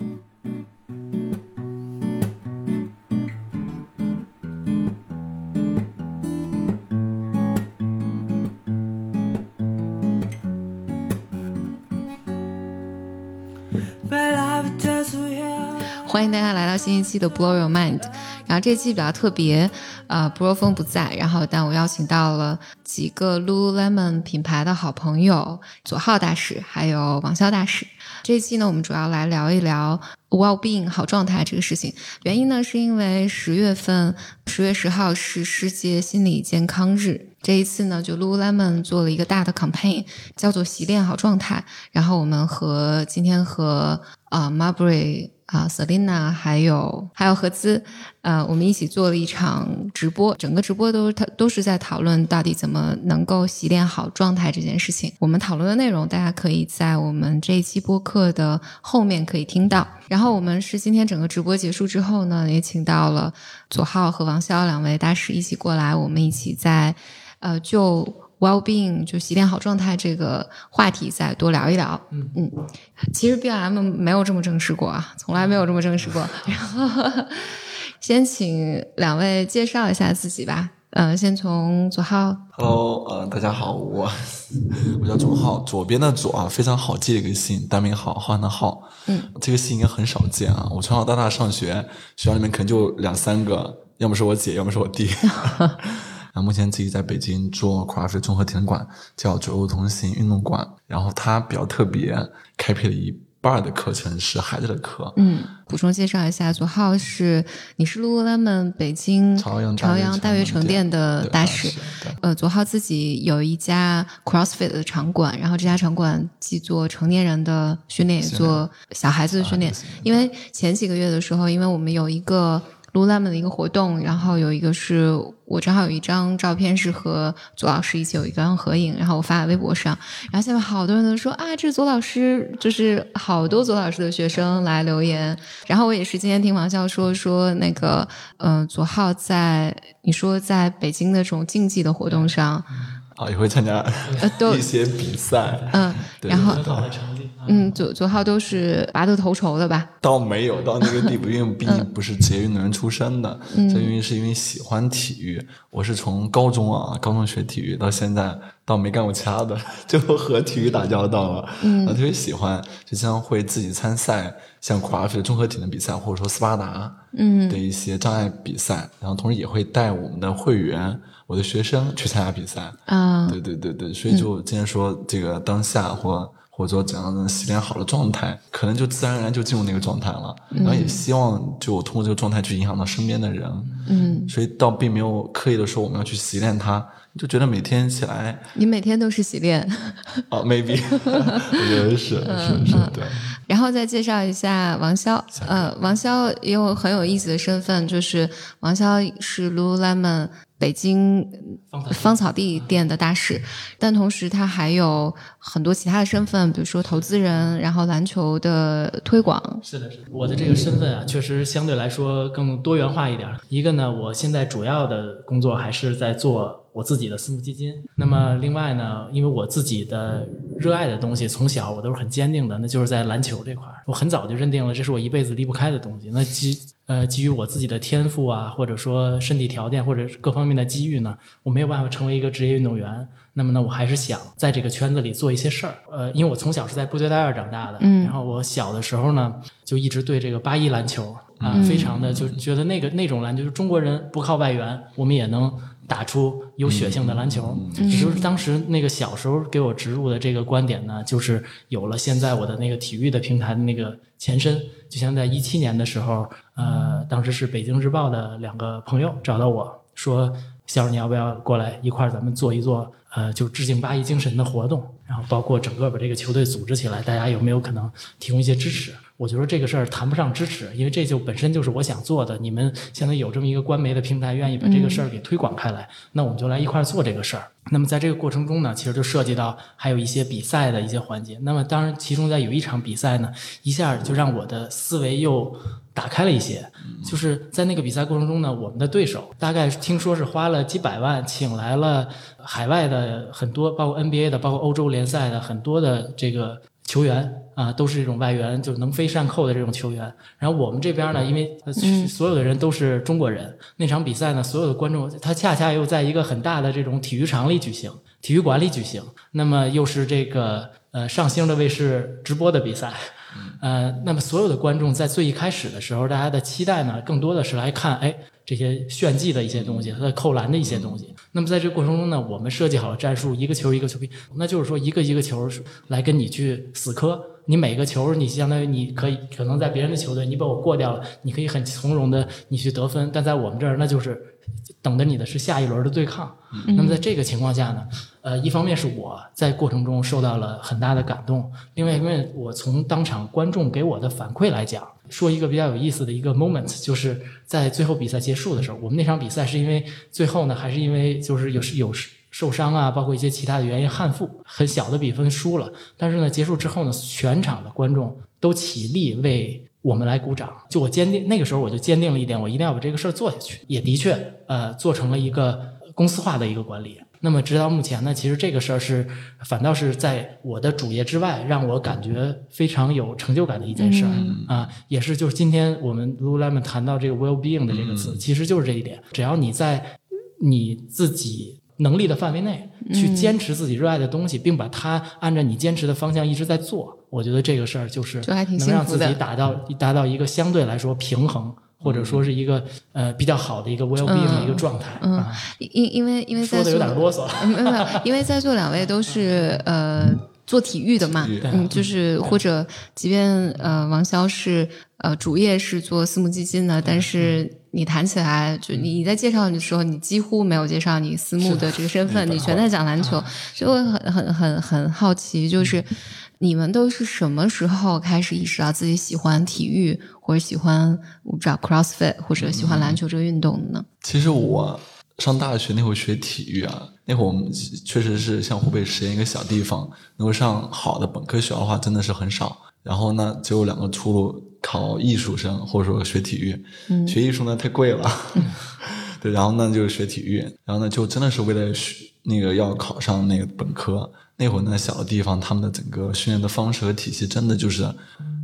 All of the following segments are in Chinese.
うん。欢迎大家来到新一期的 Blow Your Mind。然后这期比较特别，呃，布洛峰不在，然后但我邀请到了几个 Lululemon 品牌的好朋友，左浩大使还有王潇大使。这一期呢，我们主要来聊一聊 well being 好状态这个事情。原因呢，是因为十月份十月十号是世界心理健康日，这一次呢，就 Lululemon 做了一个大的 campaign，叫做习练好状态。然后我们和今天和啊 Marbury。啊，Selina 还有还有合资，呃，我们一起做了一场直播，整个直播都他都是在讨论到底怎么能够洗练好状态这件事情。我们讨论的内容，大家可以在我们这一期播客的后面可以听到。然后我们是今天整个直播结束之后呢，也请到了左浩和王潇两位大使一起过来，我们一起在呃就。Well-being 就洗练好状态这个话题，再多聊一聊。嗯嗯，其实 B.M 没有这么正式过啊，从来没有这么正式过。然后先请两位介绍一下自己吧。嗯，先从左浩。Hello，呃，大家好，我我叫左浩，左边的左啊，非常好记的一个姓，单名浩，浩的浩。嗯，这个姓应该很少见啊。我从小到大上学，学校里面可能就两三个，要么是我姐，要么是我弟。然后目前自己在北京做 CrossFit 综合体验馆，叫左右同行运动馆。然后它比较特别，开辟了一半的课程是孩子的课。嗯，补充介绍一下，左浩是你是 Lululemon 北京朝阳朝阳大悦城店的大使。呃，左浩自己有一家 CrossFit 的场馆，然后这家场馆既做成年人的训练，也做小孩子的训练。因为前几个月的时候，因为我们有一个。Lululemon 的一个活动，然后有一个是我正好有一张照片是和左老师一起有一张合影，然后我发在微博上，然后下面好多人都说啊，这是左老师，就是好多左老师的学生来留言，然后我也是今天听王笑说说那个，嗯，左浩在你说在北京的这种竞技的活动上。啊，也会参加一些比赛，嗯，然后嗯，左左浩都是拔得头筹的吧？倒没有到那个地步，因为毕竟不是职业运动员出身的，这因为是因为喜欢体育。我是从高中啊，高中学体育到现在，倒没干过其他的，就和体育打交道了。嗯，特别喜欢，就经常会自己参赛，像 craft 综合体能比赛，或者说斯巴达嗯的一些障碍比赛，然后同时也会带我们的会员。我的学生去参加比赛啊，对对对对，所以就今天说这个当下或或者说怎样的洗练好的状态，可能就自然而然就进入那个状态了。然后也希望就通过这个状态去影响到身边的人，嗯，所以倒并没有刻意的说我们要去洗练它，就觉得每天起来，你每天都是洗练，哦，maybe，我觉得是是是，对。然后再介绍一下王潇，呃，王潇也有很有意思的身份，就是王潇是 Lululemon。北京芳草地店的大使，但同时他还有很多其他的身份，比如说投资人，然后篮球的推广。是的，是的，我的这个身份啊，确实相对来说更多元化一点。一个呢，我现在主要的工作还是在做我自己的私募基金。那么另外呢，因为我自己的热爱的东西，从小我都是很坚定的，那就是在篮球这块儿，我很早就认定了这是我一辈子离不开的东西。那基呃，基于我自己的天赋啊，或者说身体条件，或者各方面的机遇呢，我没有办法成为一个职业运动员。那么呢，我还是想在这个圈子里做一些事儿。呃，因为我从小是在部队大院长大的，嗯，然后我小的时候呢，就一直对这个八一篮球啊，非常的就觉得那个那种篮就是中国人不靠外援，我们也能打出有血性的篮球。也就是当时那个小时候给我植入的这个观点呢，就是有了现在我的那个体育的平台的那个前身。就像在一七年的时候，呃，当时是北京日报的两个朋友找到我说：“肖儿，你要不要过来一块儿咱们做一做，呃，就致敬八一精神的活动，然后包括整个把这个球队组织起来，大家有没有可能提供一些支持？”我觉得这个事儿谈不上支持，因为这就本身就是我想做的。你们现在有这么一个官媒的平台，愿意把这个事儿给推广开来，那我们就来一块儿做这个事儿。那么在这个过程中呢，其实就涉及到还有一些比赛的一些环节。那么当然，其中在有一场比赛呢，一下就让我的思维又打开了一些。就是在那个比赛过程中呢，我们的对手大概听说是花了几百万，请来了海外的很多，包括 NBA 的，包括欧洲联赛的很多的这个球员。啊、都是这种外援，就能飞善扣的这种球员。然后我们这边呢，因为呃所有的人都是中国人，那场比赛呢，所有的观众他恰恰又在一个很大的这种体育场里举行，体育馆里举行，那么又是这个呃上星的卫视直播的比赛。呃，那么所有的观众在最一开始的时候，大家的期待呢，更多的是来看，哎，这些炫技的一些东西，他的扣篮的一些东西。那么在这个过程中呢，我们设计好了战术，一个球一个球拼，那就是说一个一个球来跟你去死磕。你每个球，你相当于你可以可能在别人的球队，你把我过掉了，你可以很从容的你去得分，但在我们这儿，那就是等着你的是下一轮的对抗。那么在这个情况下呢，呃，一方面是我在过程中受到了很大的感动，另外一方面我从当场观众给我的反馈来讲，说一个比较有意思的一个 moment，就是在最后比赛结束的时候，我们那场比赛是因为最后呢，还是因为就是有有受伤啊，包括一些其他的原因憾负，很小的比分输了。但是呢，结束之后呢，全场的观众都起立为我们来鼓掌。就我坚定，那个时候我就坚定了一点，我一定要把这个事儿做下去。也的确，呃，做成了一个公司化的一个管理。那么直到目前呢，其实这个事儿是反倒是在我的主业之外，让我感觉非常有成就感的一件事儿、啊，也是就是今天我们 Lululemon 谈到这个 well being 的这个词，其实就是这一点。只要你在你自己能力的范围内去坚持自己热爱的东西，并把它按照你坚持的方向一直在做，我觉得这个事儿就是能让自己达到达到一个相对来说平衡。或者说是一个呃比较好的一个 well being 的一个状态、嗯。啊，因因为因为在说的有点啰嗦。没有，因为在座两位都是呃做体育的嘛，嗯，就是或者即便呃王潇是呃主业是做私募基金的，但是你谈起来，就你你在介绍的时候，你几乎没有介绍你私募的这个身份，你全在讲篮球，所以我很很很很好奇，就是你们都是什么时候开始意识到自己喜欢体育，或者喜欢我不知道 CrossFit 或者喜欢篮球这个运动的呢？其实我上大学那会儿学体育啊，那会儿我们确实是像湖北十堰一个小地方，能够上好的本科学校的话真的是很少。然后呢，只有两个出路，考艺术生或者说学体育。学艺术呢太贵了，对，然后呢就是学体育，然后呢就真的是为了学那个要考上那个本科。那会儿呢小的地方，他们的整个训练的方式和体系真的就是，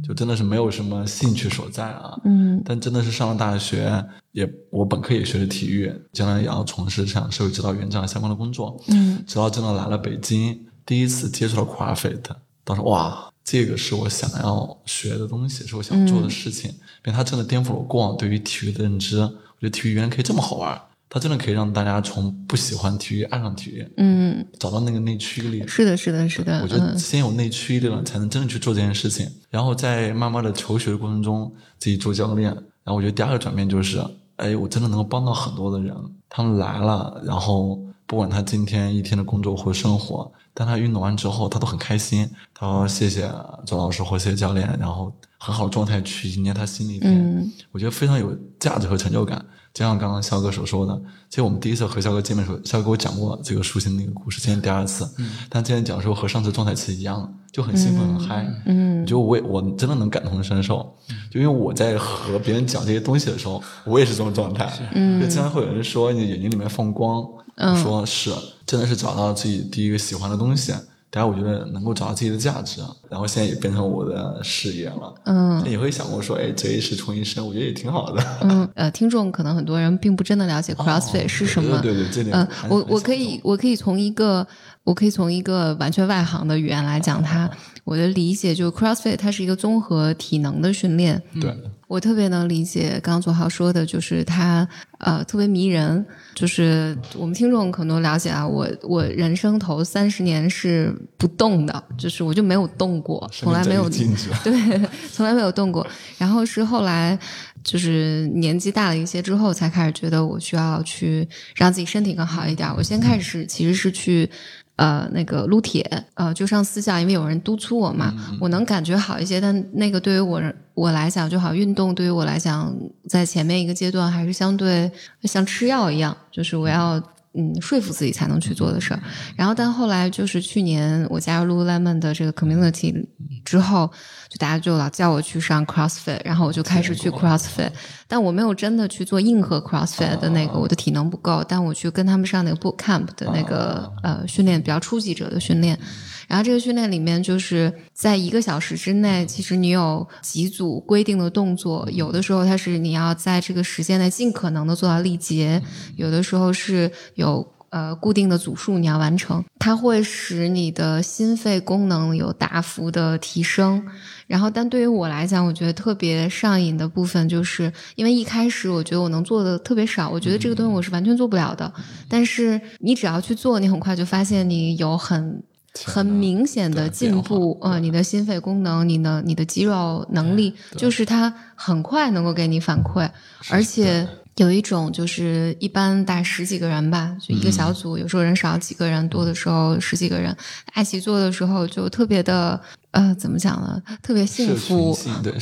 就真的是没有什么兴趣所在啊。嗯但真的是上了大学，也我本科也学的体育，将来也要从事像社会指导员这样相关的工作。嗯直到真的来了北京，第一次接触到 CrossFit，当时哇，这个是我想要学的东西，是我想做的事情，因为它真的颠覆了我过往对于体育的认知。我觉得体育原来可以这么好玩，它真的可以让大家从不喜欢体育爱上体育，嗯，找到那个内驱力。是的，是的，是的，我觉得嗯先有内驱力了，才能真的去做这件事情。然后在慢慢的求学的过程中，自己做教练。然后我觉得第二个转变就是，哎，我真的能够帮到很多的人。他们来了，然后不管他今天一天的工作或生活，但他运动完之后，他都很开心。他说谢谢周老师或谢谢教练，然后很好的状态去迎接他新的一天。嗯我觉得非常有价值和成就感。就像刚刚肖哥所说的，其实我们第一次和肖哥见面的时候，肖哥给我讲过这个书信那个故事，今天第二次。但今天讲的时候和上次状态其实一样，就很兴奋、很嗨。嗯就我也我真的能感同身受，就因为我在和别人讲这些东西的时候，我也是这种状态。嗯，就经常会有人说你眼睛里面放光，我说是，真的是找到自己第一个喜欢的东西。大家我觉得能够找到自己的价值啊，然后现在也变成我的事业了。嗯也会想过说，哎，择一事重一生，我觉得也挺好的。嗯，呃，听众可能很多人并不真的了解 CrossFit 是什么。哦对对对，这点嗯、我我可，以我可以从一个我可以从一个完全外行的语言来讲它。我的理解就是 CrossFit 它是一个综合体能的训练。对，我特别能理解刚刚左浩说的，就是他呃特别迷人。就是我们听众可能了解啊，我我人生头三十年是不动的，就是我就没有动过，从来没有对，从来没有动过。然后是后来就是年纪大了一些之后，才开始觉得我需要去让自己身体更好一点。我先开始其实是去。呃，那个撸铁，呃，就上私教，因为有人督促我嘛，我能感觉好一些。但那个对于我我来讲，就好运动对于我来讲，在前面一个阶段还是相对像吃药一样，就是我要嗯说服自己才能去做的事儿。然后，但后来就是去年我加入 Lululemon 的这个 community 之后，就大家就老叫我去上 CrossFit，然后我就开始去 CrossFit，但我没有真的去做硬核 CrossFit 的那个，我的体能不够，但我去跟他们上那个 boot camp 的那个呃训练，比较初级者的训练。然后这个训练里面就是在一个小时之内，其实你有几组规定的动作，有的时候它是你要在这个时间内尽可能的做到力竭，有的时候是有。呃，固定的组数你要完成，它会使你的心肺功能有大幅的提升。然后，但对于我来讲，我觉得特别上瘾的部分，就是因为一开始我觉得我能做的特别少，我觉得这个东西我是完全做不了的。但是你只要去做，你很快就发现你有很很明显的进步。呃，你的心肺功能，你的你的肌肉能力，就是它很快能够给你反馈，而且。有一种就是一般大概十几个人吧，就一个小组，有时候人少几个人，多的时候十几个人，一起做的时候就特别的呃，怎么讲呢？特别幸福，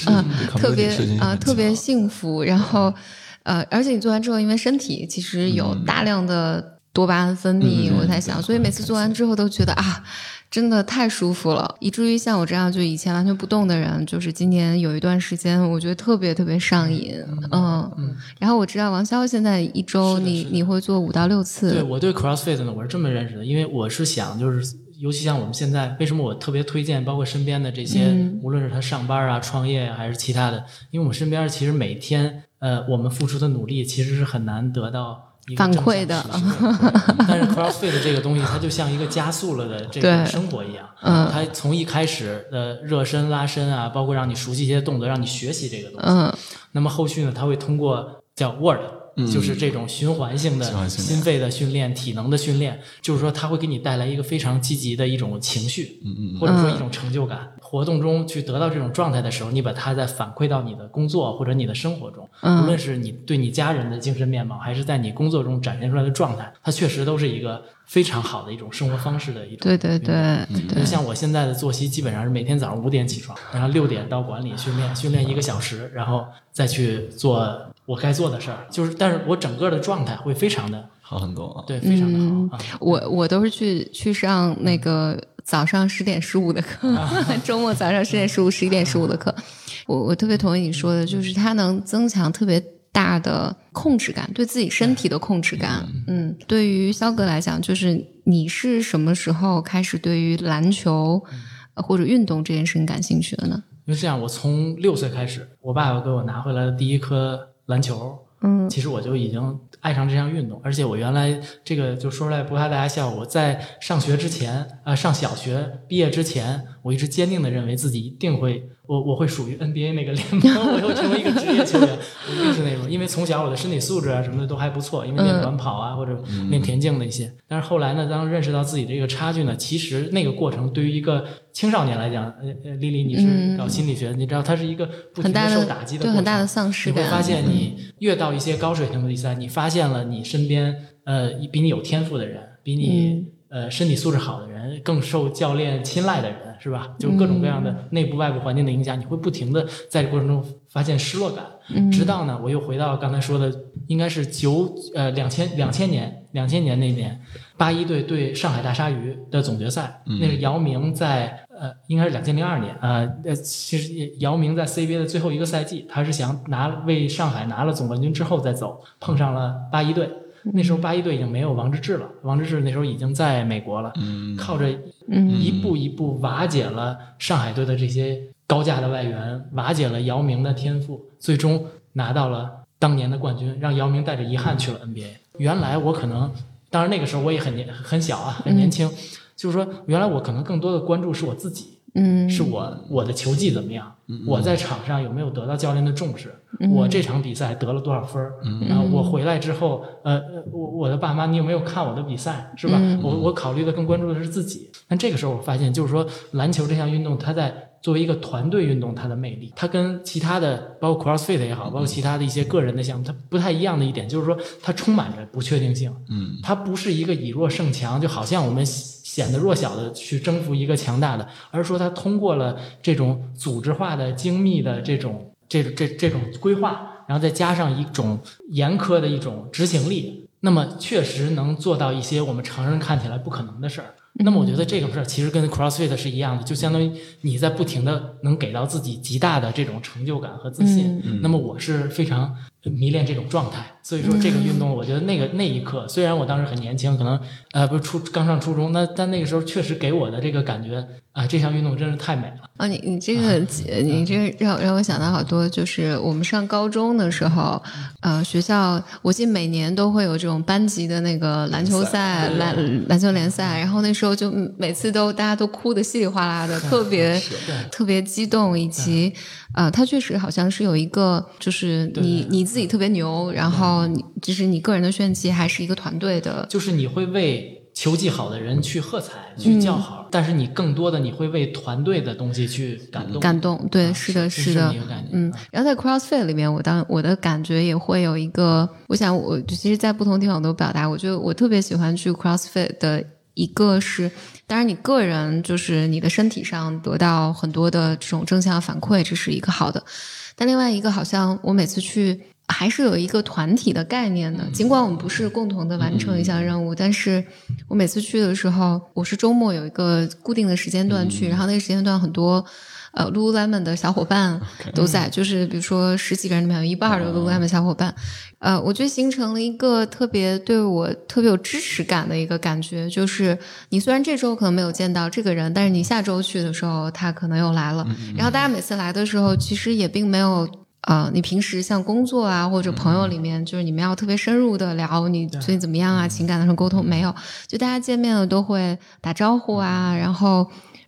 嗯，特别啊，特别幸福。然后呃，而且你做完之后，因为身体其实有大量的多巴胺分泌，我在想，所以每次做完之后都觉得啊。真的太舒服了，以至于像我这样就以前完全不动的人，就是今年有一段时间，我觉得特别特别上瘾。嗯嗯。然后我知道王潇现在一周你你会做五到六次。对我对 CrossFit 呢，我是这么认识的，因为我是想就是，尤其像我们现在，为什么我特别推荐，包括身边的这些，无论是他上班啊、创业还是其他的，因为我们身边其实每天呃，我们付出的努力其实是很难得到。反馈的，但是 CrossFit 这个东西，它就像一个加速了的这个生活一样。嗯，它从一开始的热身、拉伸啊，包括让你熟悉一些动作，让你学习这个东西。嗯，那么后续呢，它会通过叫 Word，就是这种循环性的心肺的训练、体能的训练，就是说它会给你带来一个非常积极的一种情绪，嗯嗯，或者说一种成就感。活动中去得到这种状态的时候，你把它再反馈到你的工作或者你的生活中，无论是你对你家人的精神面貌，还是在你工作中展现出来的状态，它确实都是一个非常好的一种生活方式的一种。对对对，就像我现在的作息，基本上是每天早上五点起床，然后六点到馆里训练，训练一个小时，然后再去做我该做的事儿。就是，但是我整个的状态会非常的好很多啊，对，非常的好。我我都是去去上那个。早上十点十五的课，周末早上十点十五、十一点十五的课，我我特别同意你说的，就是它能增强特别大的控制感，对自己身体的控制感。嗯，对于肖哥来讲，就是你是什么时候开始对于篮球或者运动这件事情感兴趣的呢？因为这样，我从六岁开始，我爸爸给我拿回来的第一颗篮球，嗯，其实我就已经。爱上这项运动，而且我原来这个就说出来不怕大家笑。我在上学之前，啊，上小学毕业之前，我一直坚定的认为自己一定会。我我会属于 NBA 那个联盟，我会成为一个职业球员，我一定是那种。因为从小我的身体素质啊什么的都还不错，因为练短跑啊或者练田径那些。但是后来呢，当认识到自己这个差距呢，其实那个过程对于一个青少年来讲，呃呃，丽丽你是搞心理学，你知道它是一个不停的受打击的过程，很大的丧失感。你会发现，你越到一些高水平的比赛，你发现了你身边呃比你有天赋的人，比你呃身体素质好的人，更受教练青睐的人。是吧？就各种各样的内部、外部环境的影响，你会不停的在这过程中发现失落感。直到呢，我又回到刚才说的，应该是九呃两千两千年两千年那年，八一队对上海大鲨鱼的总决赛，那是姚明在呃应该是两千零二年呃呃，其实姚明在 CBA 的最后一个赛季，他是想拿为上海拿了总冠军之后再走，碰上了八一队。那时候八一队已经没有王治郅了，王治郅那时候已经在美国了，靠着一步一步瓦解了上海队的这些高价的外援，瓦解了姚明的天赋，最终拿到了当年的冠军，让姚明带着遗憾去了 NBA。原来我可能，当然那个时候我也很年很小啊，很年轻，就是说原来我可能更多的关注是我自己。嗯，是我我的球技怎么样？我在场上有没有得到教练的重视？我这场比赛得了多少分儿？啊，我回来之后，呃，我我的爸妈，你有没有看我的比赛？是吧？我我考虑的更关注的是自己。但这个时候我发现，就是说篮球这项运动，它在作为一个团队运动，它的魅力，它跟其他的，包括 CrossFit 也好，包括其他的一些个人的项目，它不太一样的一点，就是说它充满着不确定性。嗯，它不是一个以弱胜强，就好像我们。显得弱小的去征服一个强大的，而是说他通过了这种组织化的、精密的这种、这这这种规划，然后再加上一种严苛的一种执行力，那么确实能做到一些我们常人看起来不可能的事儿。那么我觉得这个事儿其实跟 CrossFit 是一样的，就相当于你在不停的能给到自己极大的这种成就感和自信。那么我是非常迷恋这种状态。所以说这个运动，我觉得那个那一刻，虽然我当时很年轻，可能呃不是初刚上初中，那但那个时候确实给我的这个感觉啊，这项运动真是太美了。啊，你你这个你这个让让我想到好多，就是我们上高中的时候，呃，学校我记得每年都会有这种班级的那个篮球赛、篮篮球联赛，然后那时候就每次都大家都哭的稀里哗啦的，特别特别激动，以及呃，它确实好像是有一个，就是你你自己特别牛，然后你就是你个人的炫技，还是一个团队的，就是你会为球技好的人去喝彩、去叫好，但是你更多的你会为团队的东西去感动。感动，对，啊是的，是是的嗯，然后在 CrossFit 里面，我当我的感觉也会有一个，我想我其实，在不同地方都表达，我觉得我特别喜欢去 CrossFit 的一个是，当然你个人就是你的身体上得到很多的这种正向反馈，这是一个好的，但另外一个好像我每次去。还是有一个团体的概念的，尽管我们不是共同的完成一项任务，但是我每次去的时候，我是周末有一个固定的时间段去，然后那个时间段很多呃 Lululemon 的小伙伴都在，就是比如说十几个人里面有一半儿的 Lululemon 小伙伴，呃，我觉得形成了一个特别对我特别有支持感的一个感觉，就是你虽然这周可能没有见到这个人，但是你下周去的时候，他可能又来了，然后大家每次来的时候，其实也并没有。呃，你平时像工作啊或者朋友里面，就是你们要特别深入的聊你最近怎么样啊，情感的时候沟通没有，就大家见面了都会打招呼啊，然后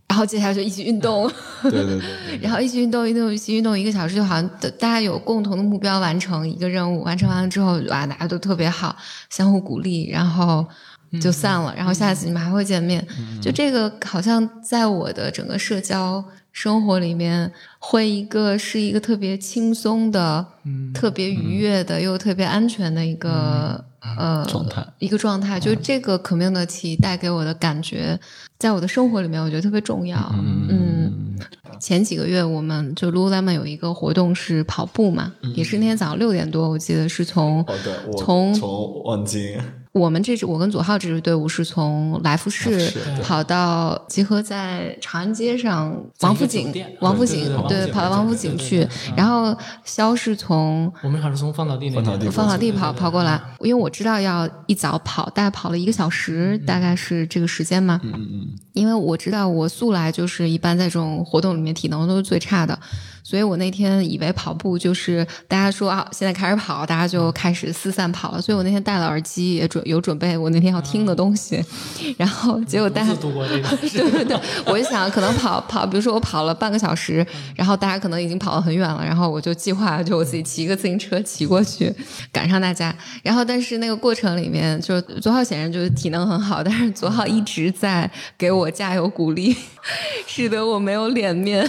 然后接下来就一起运动，对对对对，然后一起运动，运动一起运动一个小时，就好像大大家有共同的目标，完成一个任务，完成完了之后，哇，大家都特别好，相互鼓励，然后就散了，然后下次你们还会见面，就这个好像在我的整个社交生活里面，会一个是一个特别轻松的、特别愉悦的，又特别安全的一个、呃状态一个状态，就这个 community 带给我的感觉，在我的生活里面，我觉得特别重要。嗯，前几个月我们就 Lululemon 有一个活动是跑步嘛，也是那天早上六点多，我记得是从哦对，从从望京我们这支我跟左浩这支队伍是从来福士跑到集合在长安街上王府井，王府井对跑到王府井去然后肖是从我们好像是从芳草地那边芳草地跑跑过来，因为我知道要一早跑，大概跑了一个小时，大概是这个时间嘛。嗯嗯因为我知道我素来就是一般在这种活动里面体能都是最差的，所以我那天以为跑步就是大家说啊，现在开始跑，大家就开始四散跑了，所以我那天戴了耳机，也准有准备我那天要听的东西，然后结果大家度过这个。对对对，我就想可能跑跑，比如说我跑了半个小时，然后大家可能已经跑得很远了，然后我就计划就我自己骑一个自行车骑过去，赶上大家。然后但是那个过程里面，就是左浩显然就是体能很好，但是左浩一直在给我加油鼓励，使得我没有脸面。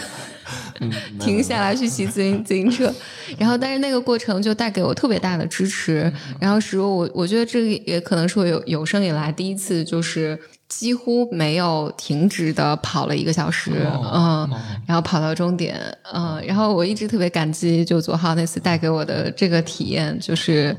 嗯，停下来去骑自行自行车，然后但是那个过程就带给我特别大的支持，然后使我我觉得这个也可能是我有有生以来第一次就是几乎没有停止的跑了一个小时，嗯，然后跑到终点，嗯，然后我一直特别感激就左浩那次带给我的这个体验，就是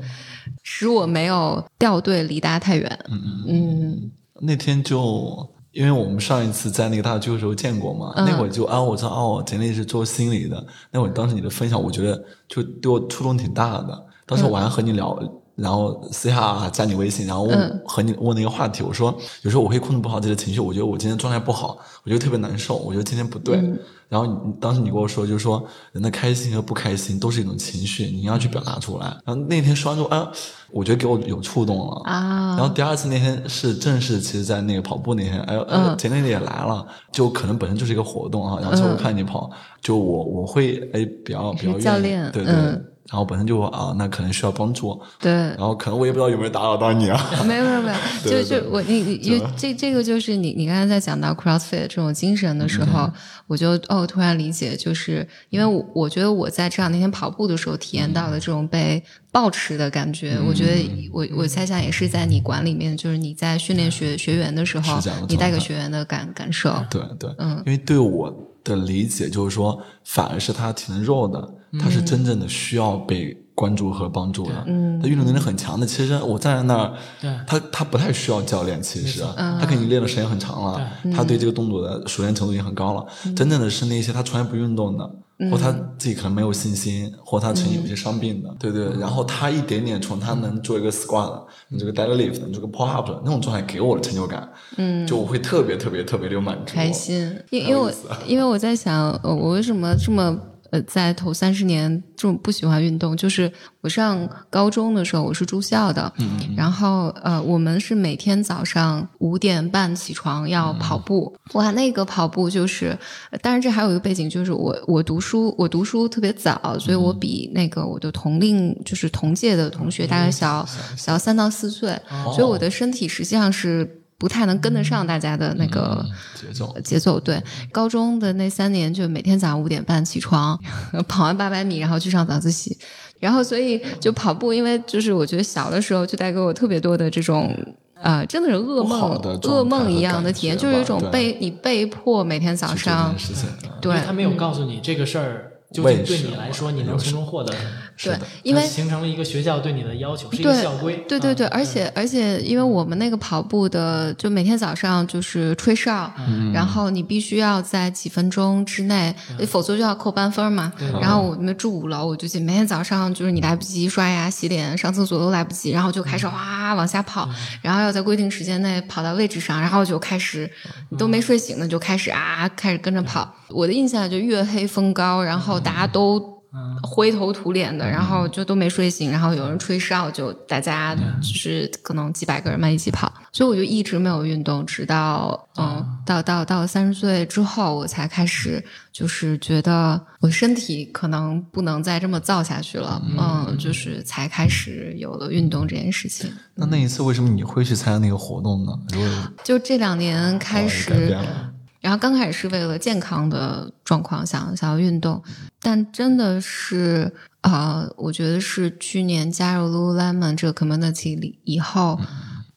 使我没有掉队离大家太远，嗯。那天就因为我们上一次在那个大剧的时候见过嘛，嗯那会儿就啊，我知道哦，简历是做心理的。那会儿当时你的分享，我觉得就对我触动挺大的。当时我还和你聊，然后私下加你微信，然后问、嗯和你问那个话题，我说有时候我会控制不好自己的情绪，我觉得我今天状态不好，我觉得特别难受，我觉得今天不对。嗯然后你当时你跟我说，就是说人的开心和不开心都是一种情绪，你要去表达出来。然后那天说完之后，啊，我觉得给我有触动了。啊，然后第二次那天是正式，其实，在那个跑步那天，哎，呃，前天也来了，就可能本身就是一个活动啊。然后之后我看你跑，就我我会哎比较比较愿意教练对对。嗯然后本身就啊，那可能需要帮助，对，然后可能我也不知道有没有打扰到你啊。没有没有没有，就就我你你这这个就是你你刚才在讲到 CrossFit 这种精神的时候，我就哦突然理解，就是因为我我觉得我在这两天跑步的时候体验到的这种被抱持的感觉，我觉得我我猜想也是在你馆里面，就是你在训练学学员的时候你带给学员的感感受，对对，嗯。因为对我的理解就是说，反而是他体能弱的，他是真正的需要被关注和帮助的。嗯。他运动能力很强的，其实我站在那儿，他他不太需要教练，其实。嗯。他肯定练的时间很长了，他对这个动作的熟练程度已经很高了。真正的是那些他从来不运动的，或他自己可能没有信心，或他曾经有些伤病的，对对。然后他一点点从他能做一个 squat，你这个 deadlift，你这个 pull up 那种状态给我的成就感，嗯，就我会特别特别特别的有满足，开心。因因为我因为我在想，我为什么这么。呃，在头三十年这种不喜欢运动，就是我上高中的时候，我是住校的，然后呃，我们是每天早上五点半起床要跑步，哇，那个跑步就是，当然这还有一个背景，就是我我读书我读书特别早，所以我比那个我的同龄就是同届的同学大概小小三到四岁，所以我的身体实际上是。不太能跟得上大家的那个节奏，节奏对。高中的那三年，就每天早上五点半起床，跑完八百米，然后去上早自习，然后所以就跑步，因为就是我觉得小的时候就带给我特别多的这种呃，真的是噩梦，噩梦一样的体验，就是有一种被你被迫每天早上，对，他没有告诉你这个事儿。究竟对你来说，你能从中获得什么？对，因为形成了一个学校对你的要求，是一个校规。对对对，而且而且，因为我们那个跑步的，就每天早上就是吹哨，然后你必须要在几分钟之内，否则就要扣班分嘛。然后我们住五楼，我就记每天早上就是你来不及刷牙、洗脸、上厕所都来不及，然后就开始哗往下跑，然后要在规定时间内跑到位置上，然后就开始都没睡醒呢，就开始啊开始跟着跑。我的印象就月黑风高，然后大家都灰头土脸的，然后就都没睡醒，然后有人吹哨，就大家就是可能几百个人嘛一起跑，所以我就一直没有运动，直到嗯到到到三十岁之后，我才开始就是觉得我身体可能不能再这么造下去了，嗯，就是才开始有了运动这件事情。那那一次为什么你会去参加那个活动呢？就这两年开始。然后刚开始是为了健康的状况想想要运动，但真的是啊，我觉得是去年加入 Lululemon 这个 community 里以后，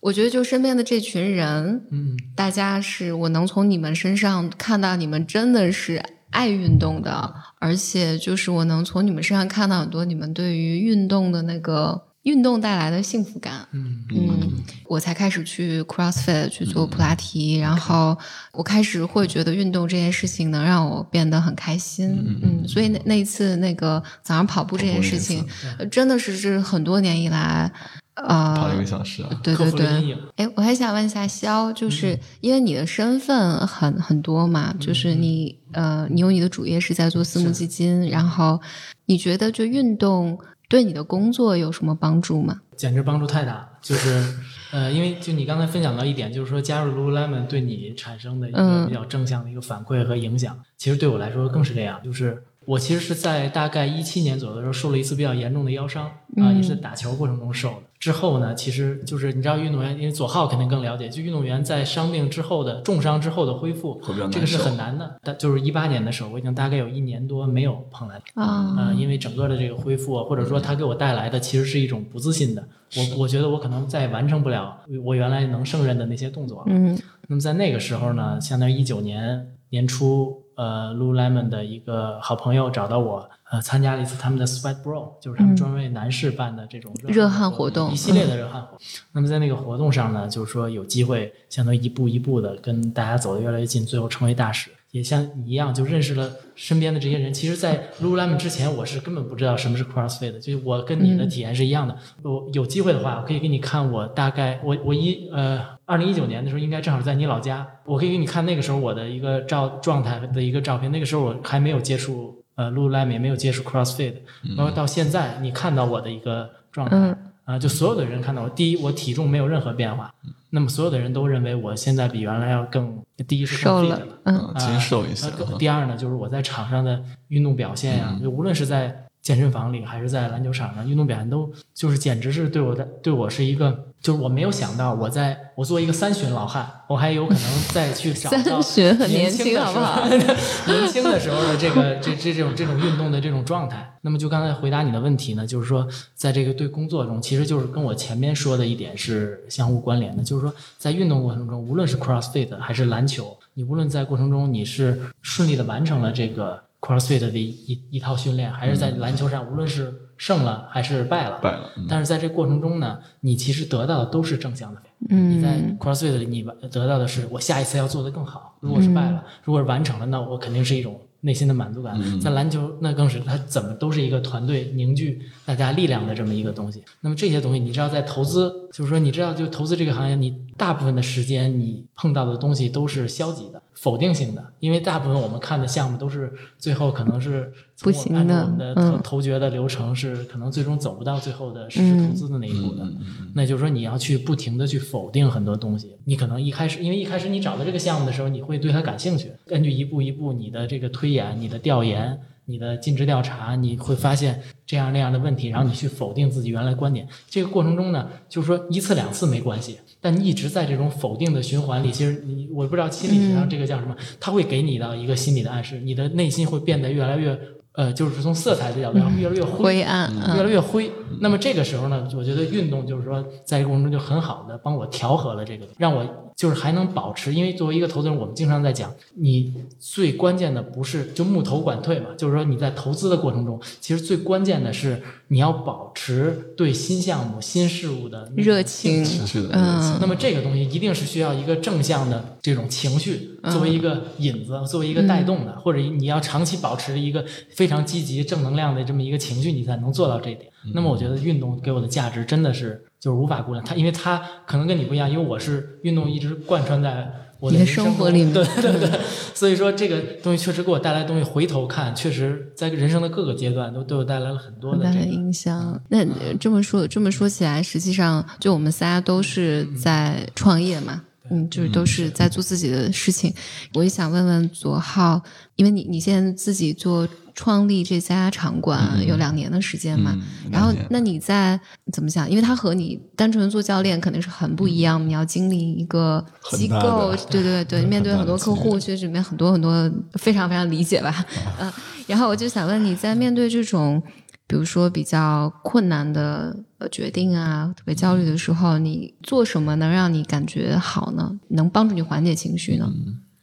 我觉得就身边的这群人，嗯，大家是我能从你们身上看到你们真的是爱运动的，而且就是我能从你们身上看到很多你们对于运动的那个。运动带来的幸福感，嗯。嗯，我才开始去 CrossFit 去做普拉提，然后我开始会觉得运动这件事情能让我变得很开心，嗯，所以那那一次那个早上跑步这件事情，真的是是很多年以来，呃，跑一个小时啊，对对对，哎，我还想问一下肖，就是因为你的身份很很多嘛，就是你呃，你有你的主业是在做私募基金，然后你觉得就运动。对你的工作有什么帮助吗？简直帮助太大了，就是，呃，因为就你刚才分享到一点，就是说加入 Lululemon 对你产生的一个比较正向的一个反馈和影响，其实对我来说更是这样，就是。我其实是在大概一七年左右的时候受了一次比较严重的腰伤啊，也是打球过程中受的。之后呢，其实就是你知道运动员，因为左浩肯定更了解，就运动员在伤病之后的重伤之后的恢复，这个是很难的。但就是一八年的时候，我已经大概有一年多没有碰篮球啊，因为整个的这个恢复，或者说他给我带来的其实是一种不自信的。我我觉得我可能再完成不了我原来能胜任的那些动作。嗯，那么在那个时候呢，相当于一九年年初。呃，Lululemon 的一个好朋友找到我，呃，参加了一次他们的 Sweat Bro，就是他们专为男士办的这种热汗活动，一系列的热汗活动。那么在那个活动上呢，就是说有机会，相当于一步一步的跟大家走得越来越近，最后成为大使。也像你一样，就认识了身边的这些人。其实，在 Lululemon 之前，我是根本不知道什么是 CrossFit 的。就我跟你的体验是一样的。我有机会的话，我可以给你看我大概我我一呃，二零一九年的时候，应该正好在你老家。我可以给你看那个时候我的一个照状态的一个照片。那个时候我还没有接触呃 Lululemon，也没有接触 CrossFit。然后到现在，你看到我的一个状态啊，就所有的人看到我，第一，我体重没有任何变化。那么所有的人都认为我现在比原来要更，第一是瘦了，嗯，精瘦一些。第二呢，就是我在场上的运动表现呀，就无论是在。健身房里还是在篮球场上，运动表现都就是简直是对我的对我是一个，就是我没有想到，我在我作为一个三旬老汉，我还有可能再去找到 三旬很年轻好不好？年轻的时候的这个这这这种这种运动的这种状态。那么就刚才回答你的问题呢，就是说在这个对工作中，其实就是跟我前面说的一点是相互关联的，就是说在运动过程中，无论是 CrossFit 还是篮球，你无论在过程中你是顺利的完成了这个。CrossFit 的一一套训练，还是在篮球上，无论是胜了还是败了，败了。但是在这过程中呢，你其实得到的都是正向的。嗯，你在 CrossFit 里，你得到的是我下一次要做的更好。如果是败了，如果是完成了，那我肯定是一种内心的满足感。在篮球那更是，它怎么都是一个团队凝聚大家力量的这么一个东西。那么这些东西，你知道，在投资，就是说，你知道，就投资这个行业，你大部分的时间你碰到的东西都是消极的、否定性的，因为大部分我们看的项目都是最后可能是不行的，我们的投投决的流程是可能最终走不到最后的实施投资的那一步的。那就是说，你要去不停的去否定很多东西。你可能一开始，因为一开始你找到这个项目的时候，你会对它感兴趣，根据一步一步你的这个推演、你的调研。你的尽职调查，你会发现这样那样的问题，然后你去否定自己原来观点。这个过程中呢，就是说一次两次没关系，但你一直在这种否定的循环里，其实你我不知道心理学上这个叫什么，它会给你的一个心理的暗示，你的内心会变得越来越。呃，就是从色彩的角度，上，越来越灰暗，越来越灰。那么这个时候呢，我觉得运动就是说，在这个过程中就很好的帮我调和了这个，让我就是还能保持。因为作为一个投资人，我们经常在讲，你最关键的不是就募投管退嘛，就是说你在投资的过程中，其实最关键的是你要保持对新项目、新事物的热情，持续的热情。那么这个东西一定是需要一个正向的这种情绪作为一个引子，作为一个带动的，或者你要长期保持一个。非常积极、正能量的这么一个情绪，你才能做到这一点。那么，我觉得运动给我的价值真的是就是无法估量。他，因为他可能跟你不一样，因为我是运动一直贯穿在我的生活里面。对对对，所以说这个东西确实给我带来东西。回头看，确实在人生的各个阶段都对我带来了很多的影响。那这么说这么说起来，实际上就我们仨都是在创业嘛。嗯，就是都是在做自己的事情。我也想问问左浩，因为你你现在自己做创立这家场馆有两年的时间嘛，然后那你在怎么想？因为他和你单纯做教练肯定是很不一样。你要经历一个机构，对对对，面对很多客户，其实里面很多很多非常非常理解吧。嗯，然后我就想问你在面对这种。比如说比较困难的呃决定啊，特别焦虑的时候，你做什么能让你感觉好呢？能帮助你缓解情绪呢？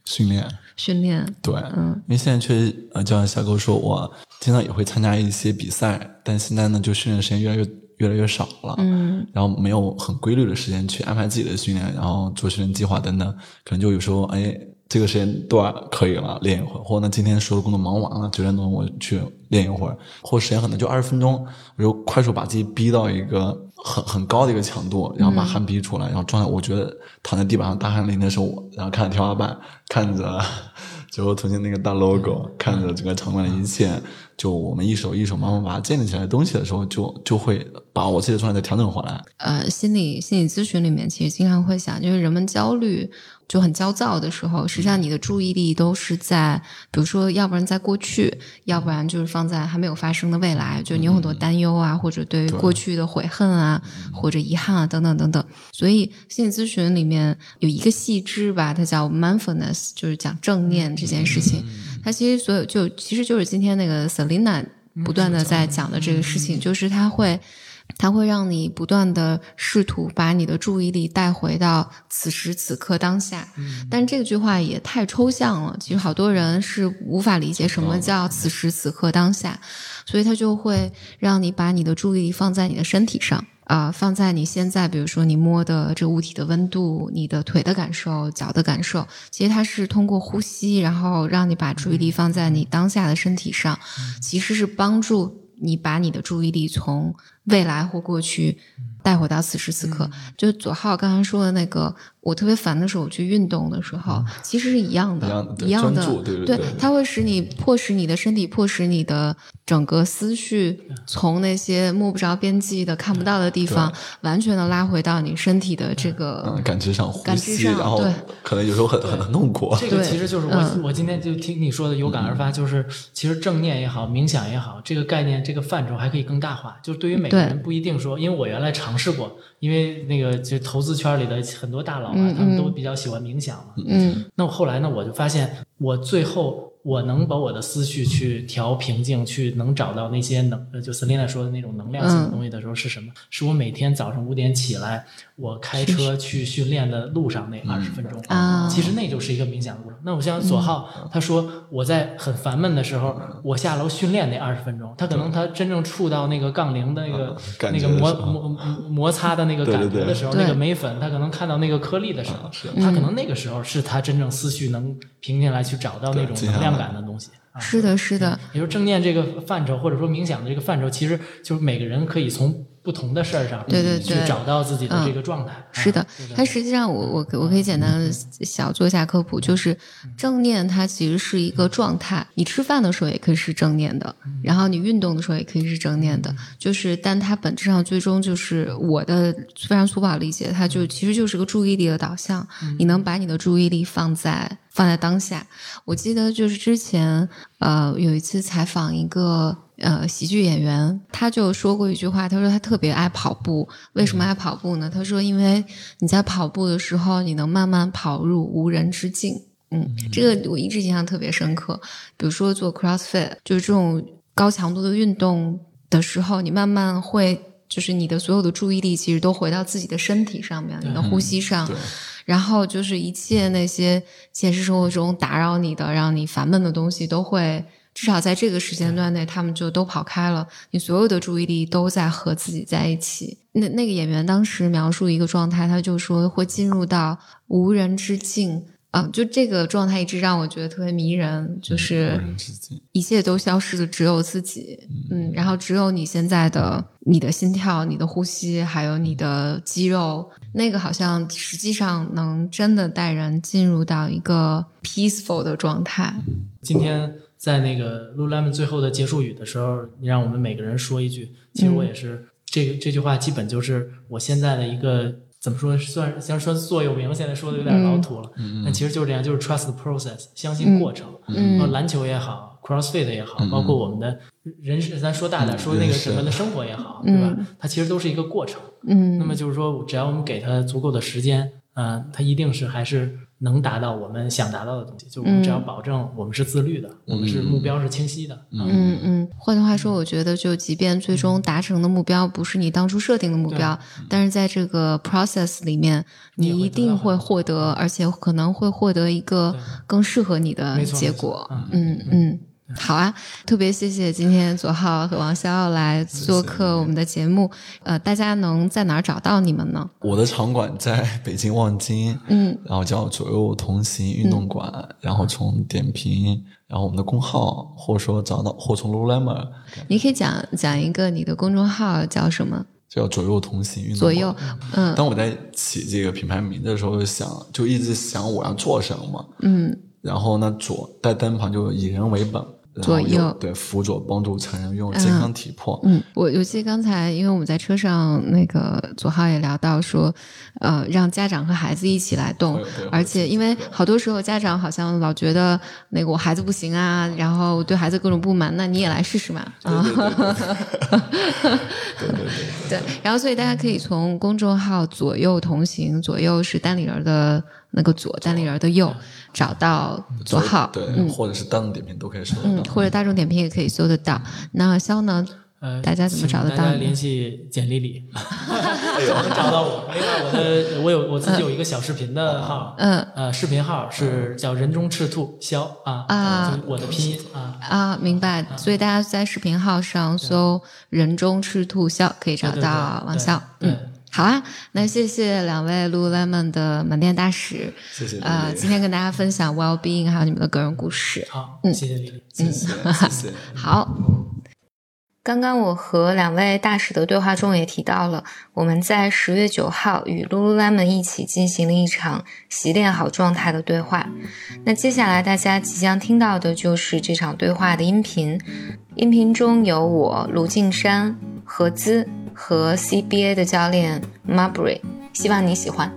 训练，训练，对，嗯，因为现在确实呃，就像小狗说，我经常也会参加一些比赛，但现在呢，就训练时间越来越越来越少了，嗯，然后没有很规律的时间去安排自己的训练，然后做训练计划等等，可能就有时候哎。这个时间段可以了，练一会儿，或者呢，今天所有工作忙完了，九点钟我去练一会儿，或时间可能就二十分钟，我就快速把自己逼到一个很很高的一个强度，然后把汗逼出来，然后状态，我觉得躺在地板上大汗淋的是我，然后看着天花板，看着最后重新那个大 logo，看着整个场馆的一切，就我们一手一手慢慢把它建立起来的东西的时候，就就会把我自己的状态再调整回来。呃，心理心理咨询里面其实经常会想，就是人们焦虑。就很焦躁的时候，实际上你的注意力都是在，比如说，要不然在过去，要不然就是放在还没有发生的未来。就你有很多担忧啊，或者对过去的悔恨啊，或者遗憾啊，等等等等。所以心理咨询里面有一个细枝吧，它叫 mindfulness，就是讲正念这件事情。它其实所有就其实就是今天那个 Selina 不断的在讲的这个事情，就是它会。它会让你不断的试图把你的注意力带回到此时此刻当下，但这句话也太抽象了。其实好多人是无法理解什么叫此时此刻当下，所以它就会让你把你的注意力放在你的身体上啊，放在你现在，比如说你摸的这物体的温度、你的腿的感受、脚的感受。其实它是通过呼吸，然后让你把注意力放在你当下的身体上，其实是帮助你把你的注意力从。未来或过去，带回到此时此刻，就左浩刚刚说的那个。我特别烦的时候，我去运动的时候，其实是一样的，一样的，对对，它会使你迫使你的身体，迫使你的整个思绪，从那些摸不着边际的、看不到的地方，完全的拉回到你身体的这个感知上，感知上，然后可能有时候很很很痛苦。这个其实就是我我今天就听你说的有感而发，就是其实正念也好，冥想也好，这个概念这个范畴还可以更大化。就是对于每个人不一定说，因为我原来尝试过，因为那个就投资圈里的很多大佬。他们都比较喜欢冥想嘛。嗯，那我后来呢，我就发现，我最后我能把我的思绪去调平静，去能找到那些能，就 Selina 说的那种能量性的东西的时候，是什么？是我每天早上五点起来。我开车去训练的路上那二十分钟，其实那就是一个冥想的过程。那我像左浩，他说我在很烦闷的时候，我下楼训练那二十分钟，他可能他真正触到那个杠铃的那个那个摩摩摩擦的那个感觉的时候，那个眉粉，他可能看到那个颗粒的时候，他可能那个时候是他真正思绪能平静来，去找到那种能量感的东西。是的，是的。也就是正念这个范畴，或者说冥想的这个范畴，其实就是每个人可以从。不同的事儿上，对对对，去找到自己的这个状态。是的，它实际上，我我我可以简单的小做一下科普，就是正念它其实是一个状态。你吃饭的时候也可以是正念的，然后你运动的时候也可以是正念的。就是，但它本质上最终就是我的非常粗暴理解，它就其实就是个注意力的导向。你能把你的注意力放在放在当下。我记得就是之前呃有一次采访一个。呃，喜剧演员他就说过一句话，他说他特别爱跑步。为什么爱跑步呢？他说，因为你在跑步的时候，你能慢慢跑入无人之境。嗯，这个我一直印象特别深刻。比如说做 CrossFit，就是这种高强度的运动的时候，你慢慢会，就是你的所有的注意力其实都回到自己的身体上面，你的呼吸上，然后就是一切那些现实生活中打扰你的、让你烦闷的东西都会。至少在这个时间段内，他们就都跑开了。你所有的注意力都在和自己在一起。那那个演员当时描述一个状态，他就说会进入到无人之境啊，就这个状态一直让我觉得特别迷人，就是一切都消失的，只有自己。嗯，然后只有你现在的你的心跳、你的呼吸，还有你的肌肉，那个好像实际上能真的带人进入到一个 peaceful 的状态。今天。在那个 Lululemon 最后的结束语的时候，你让我们每个人说一句。其实我也是，这个这句话基本就是我现在的一个怎么说，算像说座右铭。现在说的有点老土了，但其实就是这样，就是 trust the process，相信过程。嗯，篮球也好，CrossFit 也好，包括我们的人生，咱说大点，说那个什么的生活也好，对吧？它其实都是一个过程。嗯，那么就是说，只要我们给它足够的时间，嗯，它一定是还是。能达到我们想达到的东西，就我们只要保证我们是自律的，我们是目标是清晰的。嗯嗯。换句话说，我觉得就即便最终达成的目标不是你当初设定的目标，但是在这个 process 里面，你一定会获得，而且可能会获得一个更适合你的结果。嗯嗯。好啊，特别谢谢今天左浩和王潇来做客我们的节目。呃，大家能在哪儿找到你们呢？我的场馆在北京望京，嗯，然后叫左右同行运动馆，然后从点评，然后我们的公号，或者说找到或从 Lululemon。你可以讲讲一个你的公众号叫什么？叫左右同行运动左右，嗯。当我在起这个品牌名的时候，就想就一直想我要做什么，嗯。然后呢，左在单旁就以人为本。左右对辅佐帮助成人用健康体魄。嗯，我尤其刚才，因为我们在车上，那个左浩也聊到说，呃，让家长和孩子一起来动，而且因为好多时候家长好像老觉得那个我孩子不行啊，然后对孩子各种不满，那你也来试试嘛啊。对对对。对，然后所以大家可以从公众号“左右同行”，左右是单立人的那个左，单立人的右。找到左号，对，或者是大众点评都可以搜得到，或者大众点评也可以搜得到。那肖呢？呃，大家怎么找得到？大家联系简丽丽，能 找到我。另外，我的我有我自己有一个小视频的号，嗯，呃，视频号是叫人中赤兔肖啊啊，我的拼音啊啊，明白。所以大家在视频号上搜人中赤兔肖，可以找到王肖，嗯。好啊，那谢谢两位 Lululemon 的门店大使，谢谢呃，今天跟大家分享 Well Being 还有你们的个人故事。好，嗯，谢谢丽丽，谢谢，谢谢。好，刚刚我和两位大使的对话中也提到了，我们在十月九号与 Lululemon 一起进行了一场习练好状态的对话。那接下来大家即将听到的就是这场对话的音频，音频中有我卢静山、何姿。和 CBA 的教练 Marbury，希望你喜欢。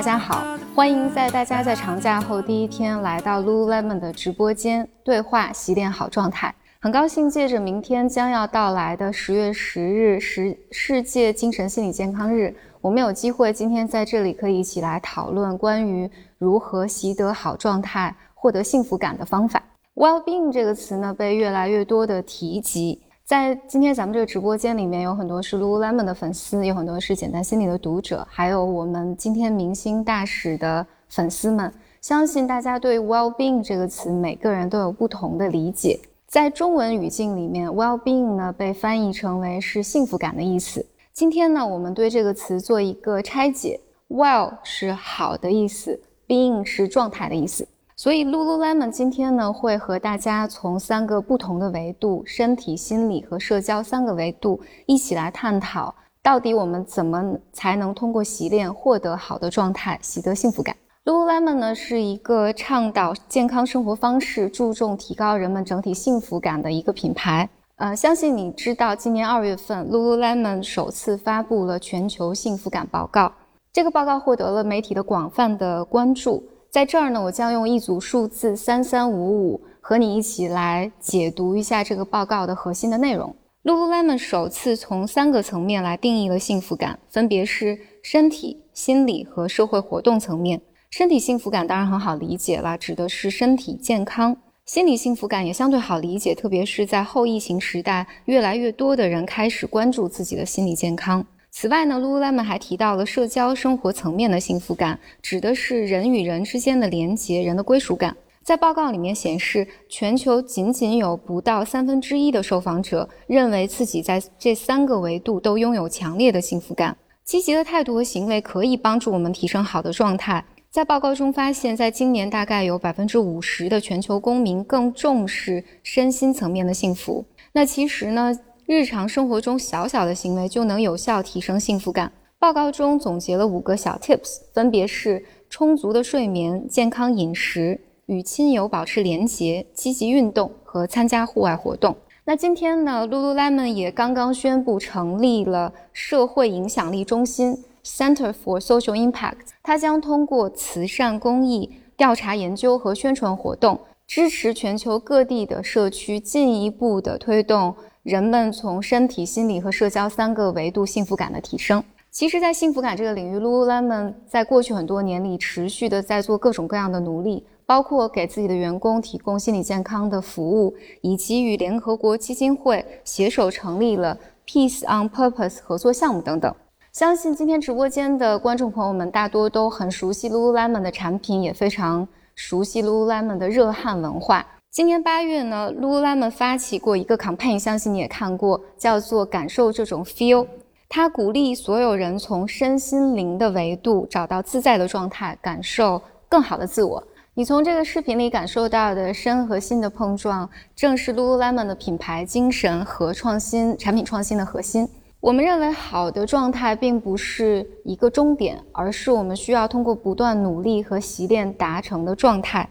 大家好，欢迎在大家在长假后第一天来到 Lululemon 的直播间对话，洗练好状态。很高兴借着明天将要到来的十月十日世世界精神心理健康日，我们有机会今天在这里可以一起来讨论关于如何习得好状态、获得幸福感的方法。Well-being 这个词呢，被越来越多的提及。在今天咱们这个直播间里面，有很多是 Lululemon 的粉丝，有很多是简单心理的读者，还有我们今天明星大使的粉丝们。相信大家对 well-being 这个词，每个人都有不同的理解。在中文语境里面，well-being 呢被翻译成为是幸福感的意思。今天呢，我们对这个词做一个拆解，well 是好的意思，being 是状态的意思。所以 Lululemon 今天呢，会和大家从三个不同的维度——身体、心理和社交三个维度，一起来探讨，到底我们怎么才能通过习练获得好的状态，习得幸福感。Lululemon 呢是一个倡导健康生活方式、注重提高人们整体幸福感的一个品牌。呃，相信你知道，今年二月份，Lululemon 首次发布了全球幸福感报告。这个报告获得了媒体的广泛的关注。在这儿呢，我将用一组数字三三五五和你一起来解读一下这个报告的核心的内容。Lululemon 首次从三个层面来定义了幸福感，分别是身体、心理和社会活动层面。身体幸福感当然很好理解了，指的是身体健康；心理幸福感也相对好理解，特别是在后疫情时代，越来越多的人开始关注自己的心理健康。此外呢，Lululemon 还提到了社交生活层面的幸福感，指的是人与人之间的连结、人的归属感。在报告里面显示，全球仅仅有不到三分之一的受访者认为自己在这三个维度都拥有强烈的幸福感。积极的态度和行为可以帮助我们提升好的状态。在报告中发现，在今年大概有百分之五十的全球公民更重视身心层面的幸福。那其实呢，日常生活中小小的行为就能有效提升幸福感。报告中总结了五个小 tips，分别是充足的睡眠、健康饮食、与亲友保持连结、积极运动和参加户外活动。那今天呢，Lululemon 也刚刚宣布成立了社会影响力中心。Center for Social Impact，它将通过慈善公益、调查研究和宣传活动，支持全球各地的社区进一步的推动人们从身体、心理和社交三个维度幸福感的提升。其实，在幸福感这个领域，Lululemon 在过去很多年里持续的在做各种各样的努力，包括给自己的员工提供心理健康的服务，以及与联合国基金会携手成立了 Peace on Purpose 合作项目等等。相信今天直播间的观众朋友们大多都很熟悉 Lululemon 的产品，也非常熟悉 Lululemon 的热汗文化。今年八月呢，Lululemon 发起过一个 campaign，相信你也看过，叫做“感受这种 feel”。它鼓励所有人从身心灵的维度找到自在的状态，感受更好的自我。你从这个视频里感受到的身和心的碰撞，正是 Lululemon 的品牌精神和创新产品创新的核心。我们认为好的状态并不是一个终点，而是我们需要通过不断努力和习练达成的状态。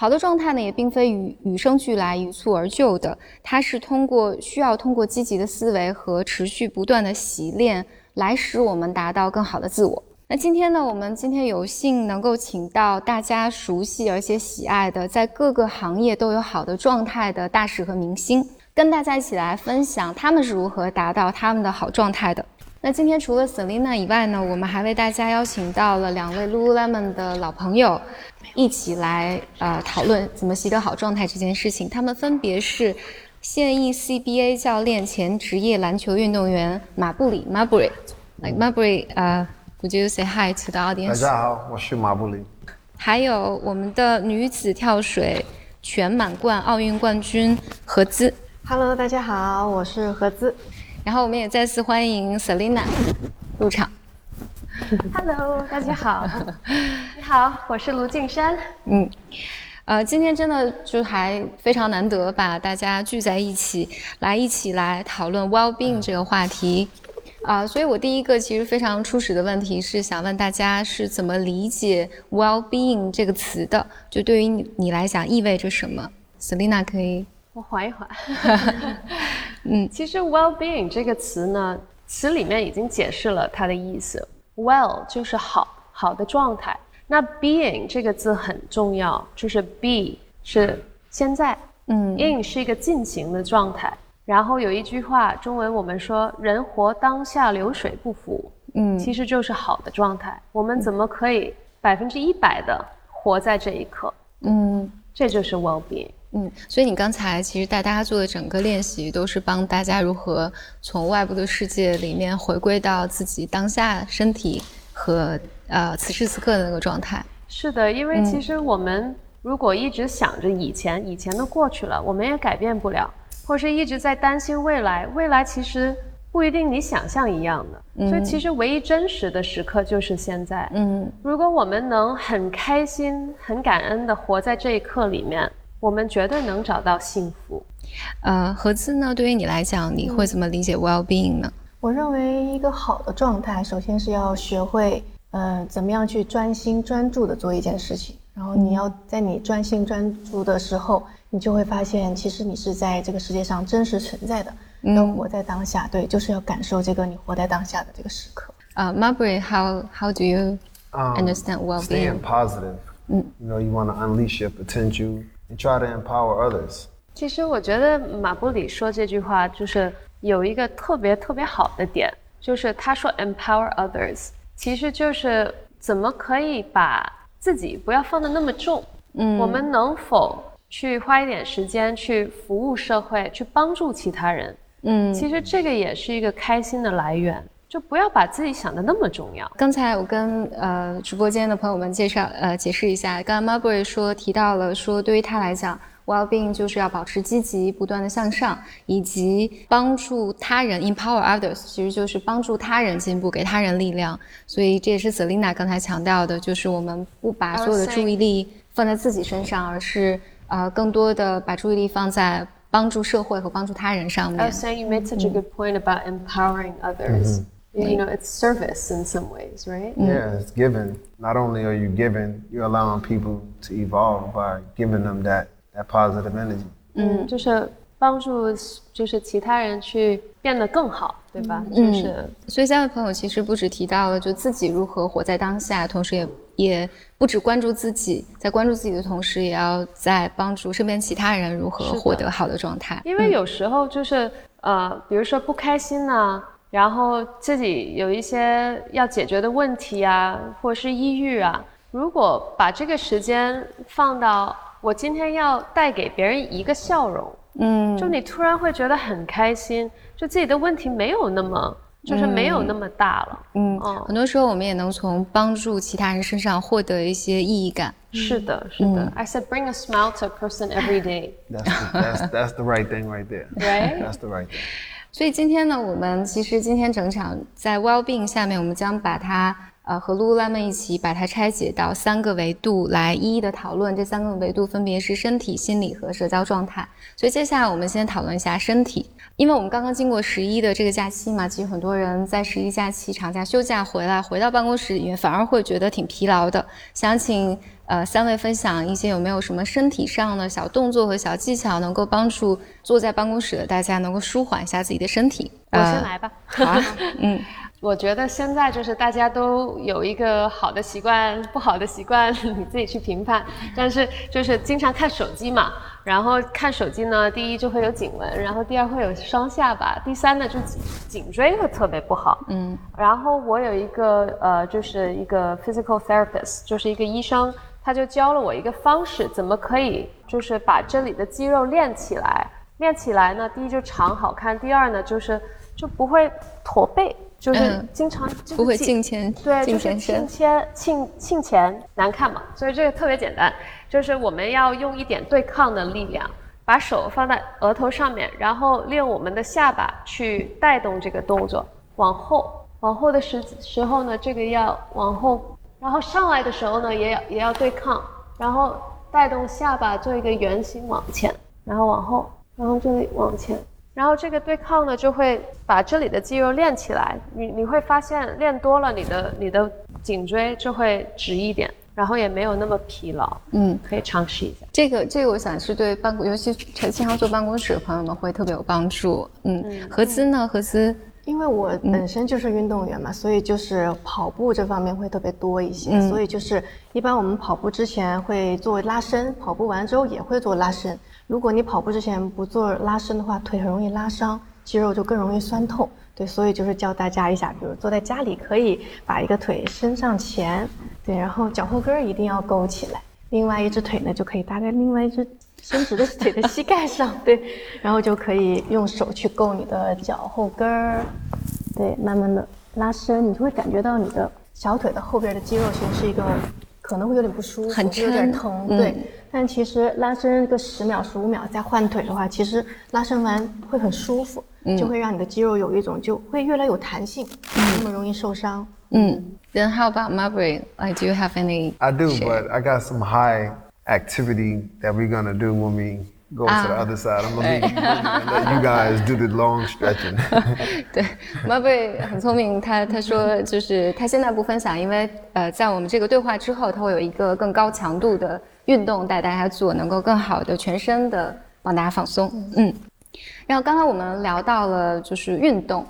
好的状态呢，也并非与与生俱来、一蹴而就的，它是通过需要通过积极的思维和持续不断的习练，来使我们达到更好的自我。那今天呢，我们今天有幸能够请到大家熟悉而且喜爱的，在各个行业都有好的状态的大使和明星。跟大家一起来分享他们是如何达到他们的好状态的。那今天除了 Selina 以外呢，我们还为大家邀请到了两位 Lululemon 的老朋友，一起来呃讨论怎么习得好状态这件事情。他们分别是现役 CBA 教练、前职业篮球运动员马布里 Marbury。Like Marbury，呃，Would you say hi to the audience？大家好，我是马布里。还有我们的女子跳水全满贯奥运冠军何姿。Hello，大家好，我是何姿。然后我们也再次欢迎 Selina 入场。Hello，大家好。你好，我是卢静山。嗯，呃，今天真的就还非常难得把大家聚在一起，来一起来讨论 well-being 这个话题。啊，所以我第一个其实非常初始的问题是想问大家是怎么理解 well-being 这个词的？就对于你你来讲意味着什么？Selina 可以。我缓一缓，嗯，其实 well-being 这个词呢，词里面已经解释了它的意思。Well 就是好，好的状态。那 being 这个字很重要，就是 be 是现在，嗯，in 是一个进行的状态。然后有一句话，中文我们说人活当下，流水不腐，嗯，其实就是好的状态。我们怎么可以百分之一百的活在这一刻？嗯，这就是 well-being。嗯，所以你刚才其实带大家做的整个练习，都是帮大家如何从外部的世界里面回归到自己当下身体和呃此时此刻的那个状态。是的，因为其实我们如果一直想着以前，以前都过去了，我们也改变不了，或是一直在担心未来，未来其实不一定你想象一样的。所以其实唯一真实的时刻就是现在。嗯如果我们能很开心、很感恩的活在这一刻里面，我们绝对能找到幸福。呃，何姿呢？对于你来讲，你会怎么理解 well being 呢？我认为一个好的状态，首先是要学会，呃，怎么样去专心专注的做一件事情。然后你要在你专心专注的时候，你就会发现，其实你是在这个世界上真实存在的，要活在当下。对，就是要感受这个你活在当下的这个时刻。呃、m a r b u r y how how do you Um, understand well being？staying positive. You know, you want to unleash your potential and try to empower others. 其实我觉得马布里说这句话就是有一个特别特别好的点，就是他说 empower others，其实就是怎么可以把自己不要放的那么重。嗯，我们能否去花一点时间去服务社会，去帮助其他人？嗯，其实这个也是一个开心的来源，就不要把自己想的那么重要。刚才我跟呃直播间的朋友们介绍呃解释一下，刚刚 Marbury 说提到了说，对于他来讲，well-being 就是要保持积极、不断的向上，以及帮助他人 empower others，其实就是帮助他人进步，给他人力量。所以这也是 Selina 刚才强调的，就是我们不把所有的注意力放在自己身上，而是呃更多的把注意力放在帮助社会和帮助他人上 I 面 was。saying you made such a good point about empowering others. You know, it's service in some ways, right? Yeah, it's giving. Not only are you giving, you're allowing people to evolve by giving them that, that positive energy. 嗯，就是帮助，就是其他人去变得更好，对吧？就是所以三位朋友其实不止提到了就自己如何活在当下，同时也也不只关注自己，在关注自己的同时，也要在帮助身边其他人如何获得好的状态。因为有时候就是呃，比如说不开心呐、然后自己有一些要解决的问题啊，或者是抑郁啊，如果把这个时间放到我今天要带给别人一个笑容，嗯，就你突然会觉得很开心，就自己的问题没有那么，就是没有那么大了。嗯，嗯很多时候我们也能从帮助其他人身上获得一些意义感。是的，是的。I said bring a smile to a person every day, That's the, that's, that's the right thing right there. right? That's the right thing. 所以今天呢，我们其实今天整场在 well-being 下面，我们将把它呃和 Lululemon 一起把它拆解到三个维度来一一的讨论。这三个维度分别是身体、心理和社交状态。所以接下来我们先讨论一下身体，因为我们刚刚经过十一的这个假期嘛，其实很多人在十一假期长假休假回来，回到办公室里面反而会觉得挺疲劳的。想请呃三位分享一些有没有什么身体上的小动作和小技巧，能够帮助坐在办公室的大家能够舒缓一下自己的身体。我先呃来吧。好啊，嗯我觉得现在就是大家都有一个好的习惯，不好的习惯你自己去评判。但是就是经常看手机嘛，然后看手机呢，第一就会有颈纹，然后第二会有双下巴，第三呢就颈颈椎会特别不好。嗯然后我有一个呃，就是一个 physical therapist，就是一个医生，他就教了我一个方式，怎么可以就是把这里的肌肉练起来。练起来呢，第一就长好看，第二呢就是就不会驼背，就是嗯经常就是不会颈颈前对，颈就是前伸倾前倾倾前难看嘛，所以这个特别简单，就是我们要用一点对抗的力量，把手放在额头上面，然后利用我们的下巴去带动这个动作，往后，往后的时时候呢，这个要往后，然后上来的时候呢，也要也要对抗，然后带动下巴做一个圆形往前，然后往后，然后这里往前。然后这个对抗呢，就会把这里的肌肉练起来。你你会发现练多了，你的你的颈椎就会直一点，然后也没有那么疲劳。嗯，可以尝试一下。这个这个我想是对办公，尤其是经常坐办公室的朋友们会特别有帮助。嗯，何姿呢？何姿，因为我本身就是运动员嘛，所以就是跑步这方面会特别多一些。嗯所以就是一般我们跑步之前会做拉伸，跑步完之后也会做拉伸。如果你跑步之前不做拉伸的话，腿很容易拉伤，肌肉就更容易酸痛。对，所以就是教大家一下，比如坐在家里可以把一个腿伸上前，对，然后脚后跟儿一定要勾起来，另外一只腿呢就可以搭在另外一只伸直的腿的膝盖上，对，然后就可以用手去够你的脚后跟儿，对，慢慢的拉伸，你就会感觉到你的小腿的后边的肌肉其实是一个可能会有点不舒服，很疼，嗯对。但其实拉伸个十秒、十五秒再换腿的话，其实拉伸完会很舒服，就会让你的肌肉有一种就会越来有弹性，不那么容易受伤。嗯，Then how about Marbury? Like, do you have any? I do, share? but I got some high activity that we're gonna do when we go to the other side. I'm gonna leave you and let you guys do the long stretching. 对，Marbury 很聪明，他他说就是他现在不分享，因为呃，在我们这个对话之后，他会有一个更高强度的运动带大家做，能够更好的全身的帮大家放松。嗯，然后刚才我们聊到了就是运动。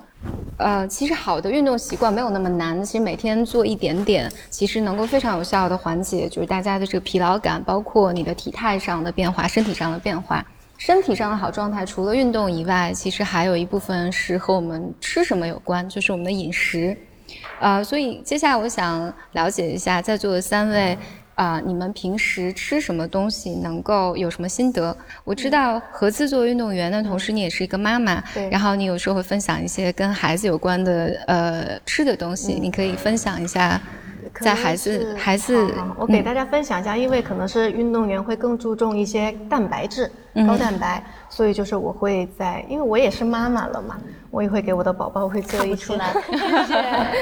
呃，其实好的运动习惯没有那么难，其实每天做一点点，其实能够非常有效的缓解就是大家的这个疲劳感，包括你的体态上的变化、身体上的变化。身体上的好状态，除了运动以外，其实还有一部分是和我们吃什么有关，就是我们的饮食。呃，所以接下来我想了解一下在座的三位。啊、你们平时吃什么东西能够有什么心得？我知道何自作为运动员呢，同时你也是一个妈妈，对。然后你有时候会分享一些跟孩子有关的呃吃的东西，你可以分享一下，在孩子孩子好好我给嗯。大家分享一下，因为可能是运动员会更注重一些蛋白质、嗯。高蛋白，所以就是我会在，因为我也是妈妈了嘛，我也会给我的宝宝会做一些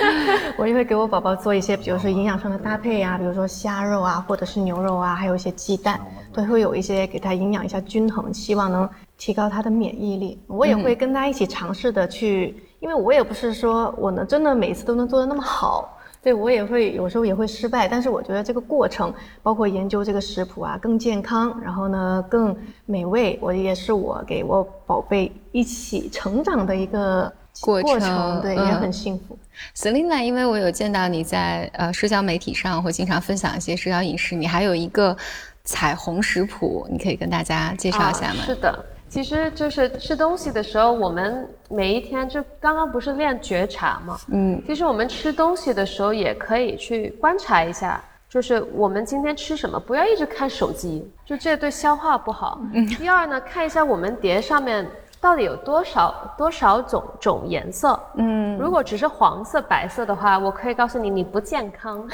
我也会给我宝宝做一些，比如说营养上的搭配呀、比如说虾肉啊，或者是牛肉啊，还有一些鸡蛋，都会有一些给他营养一下均衡，希望能提高他的免疫力。我也会跟他一起尝试的去，因为我也不是说我能真的每次都能做的那么好。对我也会有时候也会失败，但是我觉得这个过程，包括研究这个食谱啊，更健康，然后呢更美味，我也是我给我宝贝一起成长的一个过程程，对，嗯也很幸福。Selina，因为我有见到你在呃社交媒体上会经常分享一些社交饮食，你还有一个彩虹食谱，你可以跟大家介绍一下吗？啊是的，其实就是吃东西的时候，我们每一天就刚刚不是练觉察嘛，嗯，其实我们吃东西的时候也可以去观察一下，就是我们今天吃什么，不要一直看手机，就这对消化不好。嗯第二呢，看一下我们碟上面到底有多少多少种种颜色。嗯，如果只是黄色、白色的话，我可以告诉你你不健康。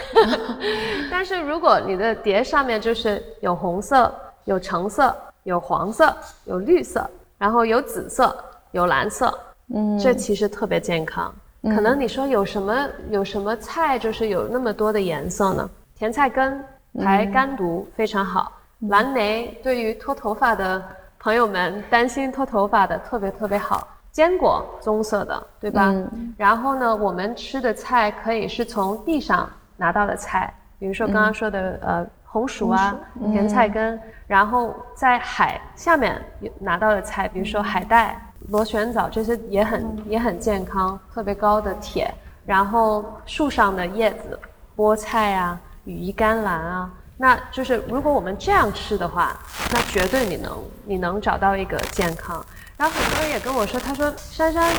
但是如果你的碟上面就是有红色、有橙色、有黄色、有绿色，然后有紫色、有蓝色，嗯这其实特别健康。可能你说有什么有什么菜就是有那么多的颜色呢？甜菜根排肝毒非常好，蓝莓对于脱头发的朋友们担心脱头发的特别特别好。坚果棕色的，对吧？嗯然后呢，我们吃的菜可以是从地上拿到的菜，比如说刚刚说的、呃红薯啊、甜菜根，然后在海下面有拿到的菜，比如说海带、螺旋藻，这些也很、也很健康，特别高的铁。然后树上的叶子，菠菜啊、羽衣甘蓝啊，那就是如果我们这样吃的话，那绝对你能你能找到一个健康。然后很多人也跟我说，他说珊珊，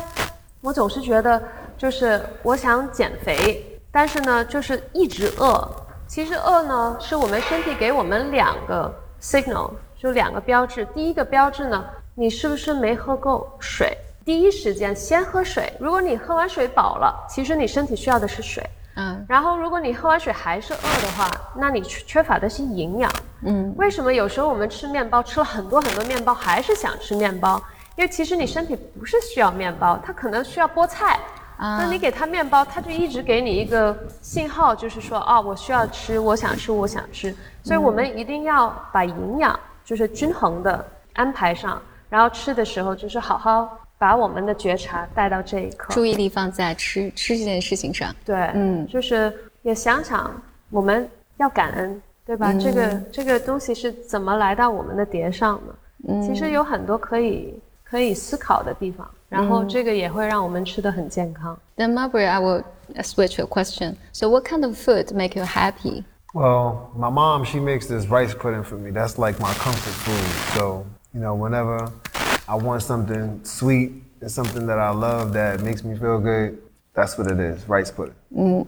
我总是觉得就是我想减肥，但是呢，就是一直饿。其实饿呢，是我们身体给我们两个 signal，就两个标志。第一个标志呢，你是不是没喝够水？第一时间先喝水。如果你喝完水饱了，其实你身体需要的是水。嗯然后，如果你喝完水还是饿的话，那你缺缺乏的是营养。嗯为什么有时候我们吃面包，吃了很多很多面包，还是想吃面包？因为其实你身体不是需要面包，它可能需要菠菜。啊那你给他面包，他就一直给你一个信号，就是说啊，我需要吃，我想吃，我想吃。所以我们一定要把营养就是均衡的安排上，然后吃的时候就是好好把我们的觉察带到这一刻。注意力放在吃吃这件事情上。对，嗯就是也想想我们要感恩，对吧？这个这个东西是怎么来到我们的碟上的？其实有很多可以可以思考的地方，然后这个也会让我们吃的很健康。 Then Marbury, I will switch a question. So, what kind of food make you happy? Well, my mom, she makes this rice pudding for me. That's like my comfort food. So, you know, whenever I want something sweet and something that I love that makes me feel good, That's what it is, rice pudding.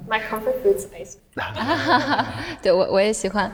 My comfort food is ice. 对我我也喜欢，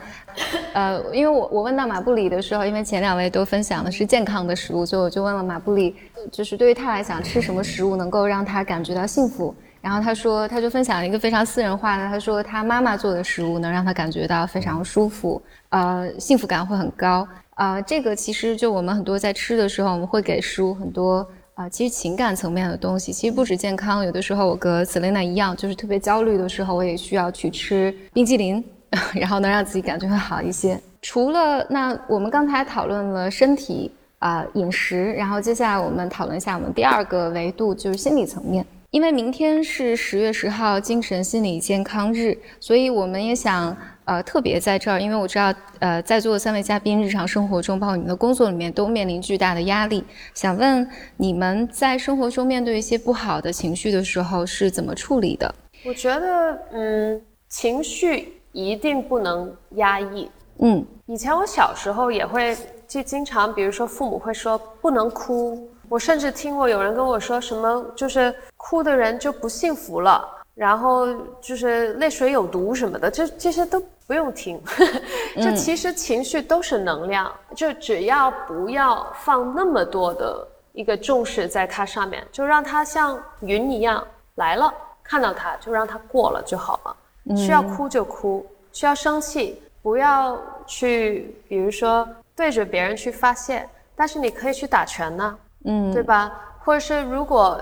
呃，因为我我问到马布里的时候，因为前两位都分享的是健康的食物，所以我就问了马布里，就是对于他来讲，吃什么食物能够让他感觉到幸福？然后他说，他就分享了一个非常私人化的，他说他妈妈做的食物能让他感觉到非常舒服，呃，幸福感会很高。呃，这个其实就我们很多在吃的时候，我们会给食物很多。啊，其实情感层面的东西，其实不止健康。有的时候我跟 Selina 一样，就是特别焦虑的时候，我也需要去吃冰激凌，然后能让自己感觉会好一些。除了那，我们刚才讨论了身体啊饮食，然后接下来我们讨论一下我们第二个维度，就是心理层面。因为明天是十月十号精神心理健康日，所以我们也想呃特别在这儿，因为我知道呃在座的三位嘉宾日常生活中，包括你们的工作里面都面临巨大的压力，想问你们在生活中面对一些不好的情绪的时候是怎么处理的？我觉得，嗯，情绪一定不能压抑。嗯以前我小时候也会，就经常，比如说父母会说不能哭，我甚至听过有人跟我说什么，就是哭的人就不幸福了，然后就是泪水有毒什么的，这这些都不用听。就其实情绪都是能量，就只要不要放那么多的一个重视在它上面，就让它像云一样来了，看到它就让它过了就好了。需要哭就哭，需要生气不要去，比如说对着别人去发泄，但是你可以去打拳呢，嗯，对吧？或者是如果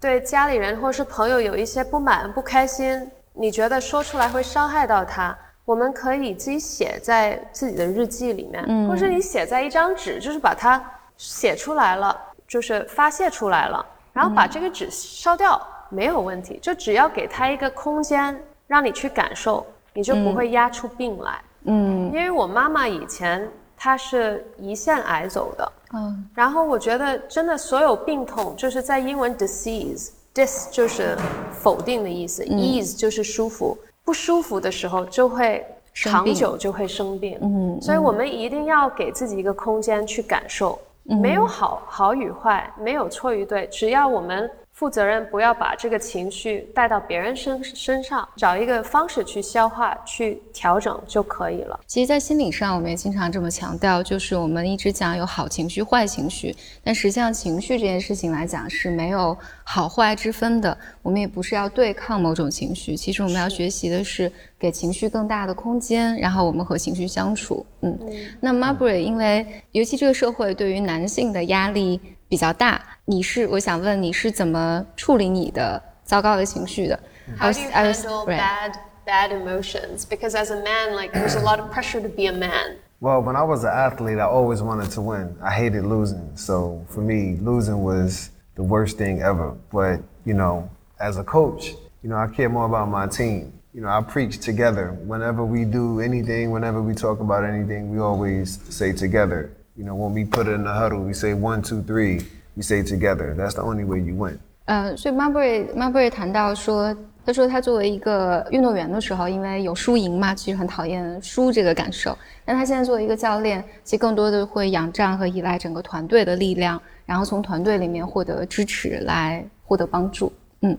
对家里人或是朋友有一些不满、不开心，你觉得说出来会伤害到他，我们可以自己写在自己的日记里面，或是你写在一张纸，就是把它写出来了，就是发泄出来了，然后把这个纸烧掉，没有问题，就只要给他一个空间，让你去感受，你就不会压出病来。嗯。因为我妈妈以前她是胰腺癌走的，嗯。然后我觉得真的所有病痛，就是在英文 disease，dis 就是否定的意思、e a s e 就是舒服，不舒服的时候就会长久就会生病。嗯所以我们一定要给自己一个空间去感受，没有好好与坏，没有错与对，只要我们负责任，不要把这个情绪带到别人身身上，找一个方式去消化、去调整就可以了。其实，在心理上，我们也经常这么强调，就是我们一直讲有好情绪、坏情绪，但实际上情绪这件事情来讲是没有好坏之分的。我们也不是要对抗某种情绪，其实我们要学习的是给情绪更大的空间，然后我们和情绪相处。嗯，那 Marbury，因为尤其这个社会对于男性的压力比较大，你是我想问你是怎么处理你的糟糕的情绪的 How do you I was- handle right. bad bad emotions? Because as a man, like there's a lot of pressure to be a man. Well, when I was an athlete, I always wanted to win. I hated losing. So for me, losing was the worst thing ever. But, you know, as a coach, you know, I care more about my team. You know, I preach together. Whenever we do anything, whenever we talk about anything, we always say together. You know, when we put it in the huddle, we say one, two, three. We say together. That's the only way you win. 呃，所以 Marbury Marbury 谈到说，他说他作为一个运动员的时候，因为有输赢嘛，其实很讨厌输这个感受。但他现在作为一个教练，其实更多的会仰仗和依赖整个团队的力量，然后从团队里面获得支持，来获得帮助。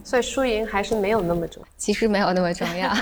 所以输赢还是没有那么重要。其实没有那么重要。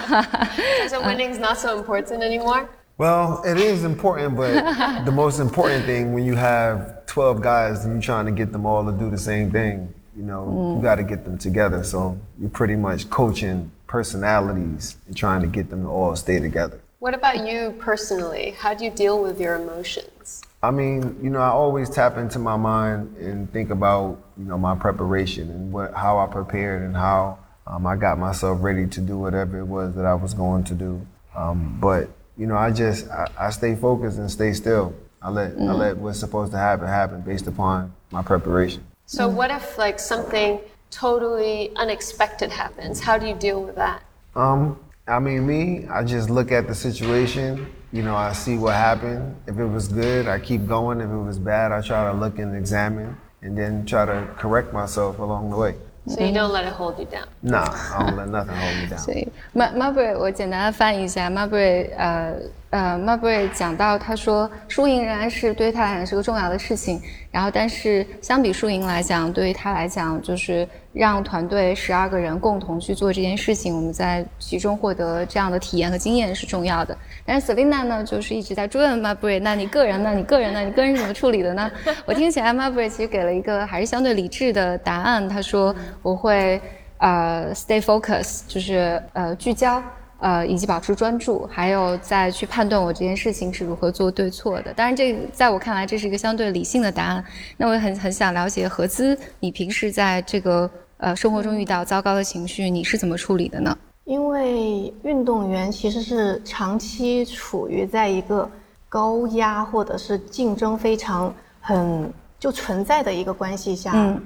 So winning's not so important anymore. Well, it is important, but the most important thing when you have 12 guys and you're trying to get them all to do the same thing, you know, you got to get them together. So you're pretty much coaching personalities and trying to get them to all stay together. What about you personally? How do you deal with your emotions? I mean, you know, I always tap into my mind and think about, you know, my preparation and what, how I prepared and how um, I got myself ready to do whatever it was that I was going to do. Um, but, you know, I just, I, I stay focused and stay still. I let, I let what's supposed to happen happen based upon my preparation. So what if like something totally unexpected happens? How do you deal with that? Um, I mean, me, I just look at the situation. You know, I see what happened. If it was good, I keep going. If it was bad, I try to look and examine and then try to correct myself along the way. So you don't let it hold you down. Nah, I don't let nothing hold me down. 所以 Mar Marbury，我简单的翻译一下，Marbury 呃 呃 m a r b r y 讲到，他说输赢仍然是对他来讲是个重要的事情。然后，但是相比输赢来讲，对于他来讲，就是让团队十二个人共同去做这件事情，我们在其中获得这样的体验和经验是重要的。但是 Selina 呢，就是一直在追问 m a r b r y 那你个人呢？你个人呢？你个人是怎么处理的呢？我听起来 m a r b r y 其实给了一个还是相对理智的答案。他说我会呃 stay focus，就是呃聚焦。呃，以及保持专注，还有再去判断我这件事情是如何做对错的。当然，这在我看来，这是一个相对理性的答案。那我也很很想了解何姿，你平时在这个呃生活中遇到糟糕的情绪，你是怎么处理的呢？因为运动员其实是长期处于在一个高压或者是竞争非常很就存在的一个关系下，嗯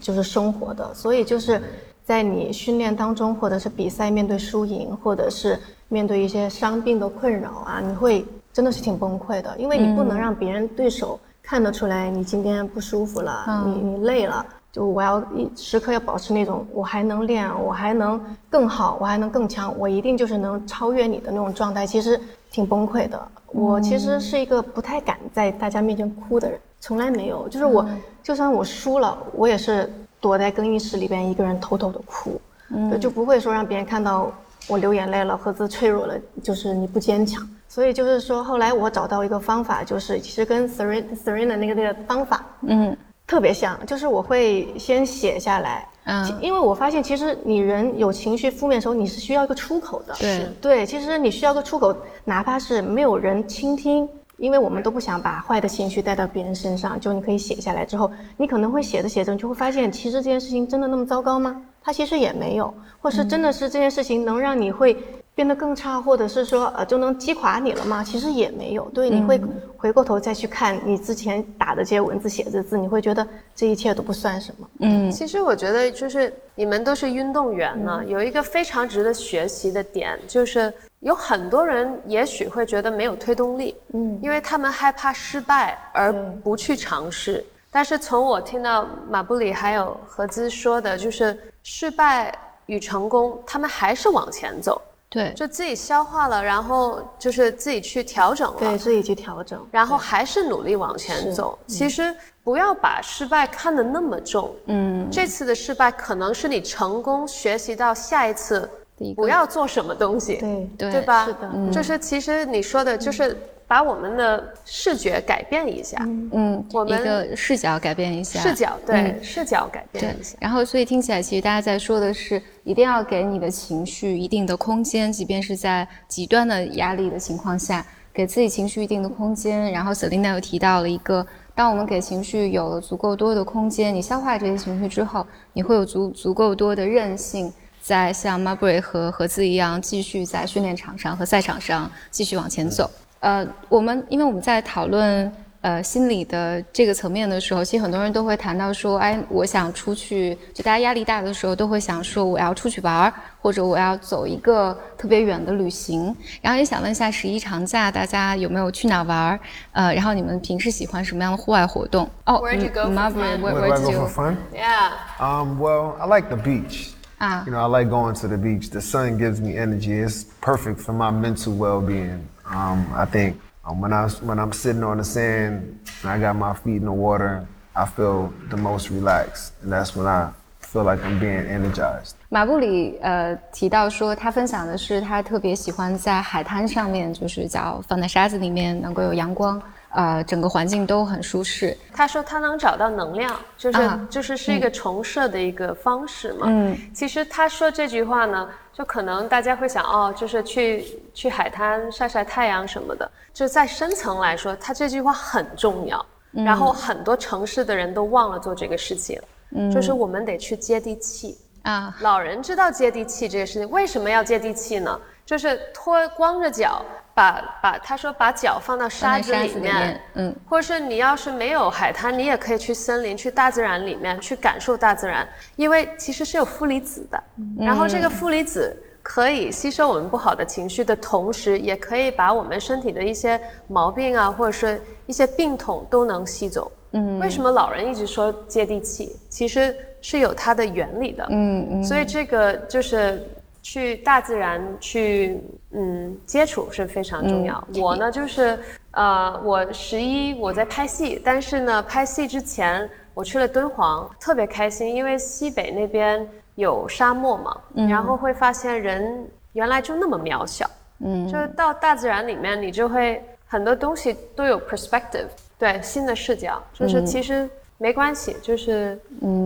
就是生活的，所以就是。在你训练当中，或者是比赛面对输赢，或者是面对一些伤病的困扰啊，你会真的是挺崩溃的，因为你不能让别人对手看得出来你今天不舒服了，你你累了，就我要一时刻要保持那种我还能练，我还能更好，我还能更强，我一定就是能超越你的那种状态，其实挺崩溃的。我其实是一个不太敢在大家面前哭的人，从来没有，就是我就算我输了，我也是。躲在更衣室里边，一个人偷偷的哭，嗯，就不会说让别人看到我流眼泪了，何子脆弱了，就是你不坚强。所以就是说，后来我找到一个方法，就是其实跟 Serena Serena 那个那个方法，嗯，特别像，就是我会先写下来，嗯，因为我发现其实你人有情绪负面的时候，你是需要一个出口的，对。对，其实你需要个出口，哪怕是没有人倾听。因为我们都不想把坏的情绪带到别人身上，就你可以写下来之后，你可能会写着写着，你就会发现，其实这件事情真的那么糟糕吗？它其实也没有，或是真的是这件事情能让你会变得更差，或者是说呃就能击垮你了吗？其实也没有。对，你会回过头再去看你之前打的这些文字、写的字，你会觉得这一切都不算什么。嗯，其实我觉得就是你们都是运动员呢，有一个非常值得学习的点就是。有很多人也许会觉得没有推动力，嗯，因为他们害怕失败而不去尝试。但是从我听到马布里还有何兹说的，就是失败与成功，他们还是往前走，对，就自己消化了，然后就是自己去调整了，对自己去调整，然后还是努力往前走。其实不要把失败看得那么重，嗯，这次的失败可能是你成功学习到下一次。不要做什么东西，对对对吧？是的，嗯就是其实你说的，就是把我们的视觉改变一下，嗯，我们的视角改变一下，视角对视角改变一下。然后，所以听起来，其实大家在说的是，一定要给你的情绪一定的空间，即便是在极端的压力的情况下，给自己情绪一定的空间。然后，Selina 又提到了一个，当我们给情绪有了足够多的空间，你消化这些情绪之后，你会有足足够多的韧性。在像 Marbury 和何子一样，继续在训练场上和赛场上继续往前走。呃，我们因为我们在讨论呃心理的这个层面的时候，其实很多人都会谈到说，哎，我想出去，就大家压力大的时候都会想说，我要出去玩儿，或者我要走一个特别远的旅行。然后也想问一下，十一长假大家有没有去哪玩儿？呃，然后你们平时喜欢什么样的户外活动？哦 did you go for fun? Yeah. Um, well, I like the beach. Ah. You know, I like going to the beach. The sun gives me energy. It's perfect for my mental well-being. Um, I think um, when I when I'm sitting on the sand and I got my feet in the water, I feel the most relaxed, and that's when I feel like I'm being energized. 马布里呃提到说，他分享的是他特别喜欢在海滩上面，就是脚放在沙子里面，能够有阳光。 呃，整个环境都很舒适。他说他能找到能量，就是就是是一个重设的一个方式嘛。嗯，其实他说这句话呢，就可能大家会想哦，就是去去海滩晒晒太阳什么的。就在深层来说，他这句话很重要。然后很多城市的人都忘了做这个事情了。嗯，就是我们得去接地气啊。老人知道接地气这个事情，为什么要接地气呢？就是脱光着脚。把把他说把脚放到沙子里面，嗯，或者是你要是没有海滩，你也可以去森林、去大自然里面去感受大自然，因为其实是有负离子的。然后这个负离子可以吸收我们不好的情绪的同时，也可以把我们身体的一些毛病啊，或者是一些病痛都能吸走。嗯，为什么老人一直说接地气？其实是有它的原理的。嗯嗯，所以这个就是。去大自然去嗯接触是非常重要。我呢就是呃，我十一我在拍戏，但是呢拍戏之前我去了敦煌，特别开心，因为西北那边有沙漠嘛，然后会发现人原来就那么渺小，嗯，就是到大自然里面，你就会很多东西都有 perspective，对新的视角，就是其实没关系，就是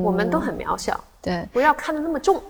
我们都很渺小。对，不要看得那么重。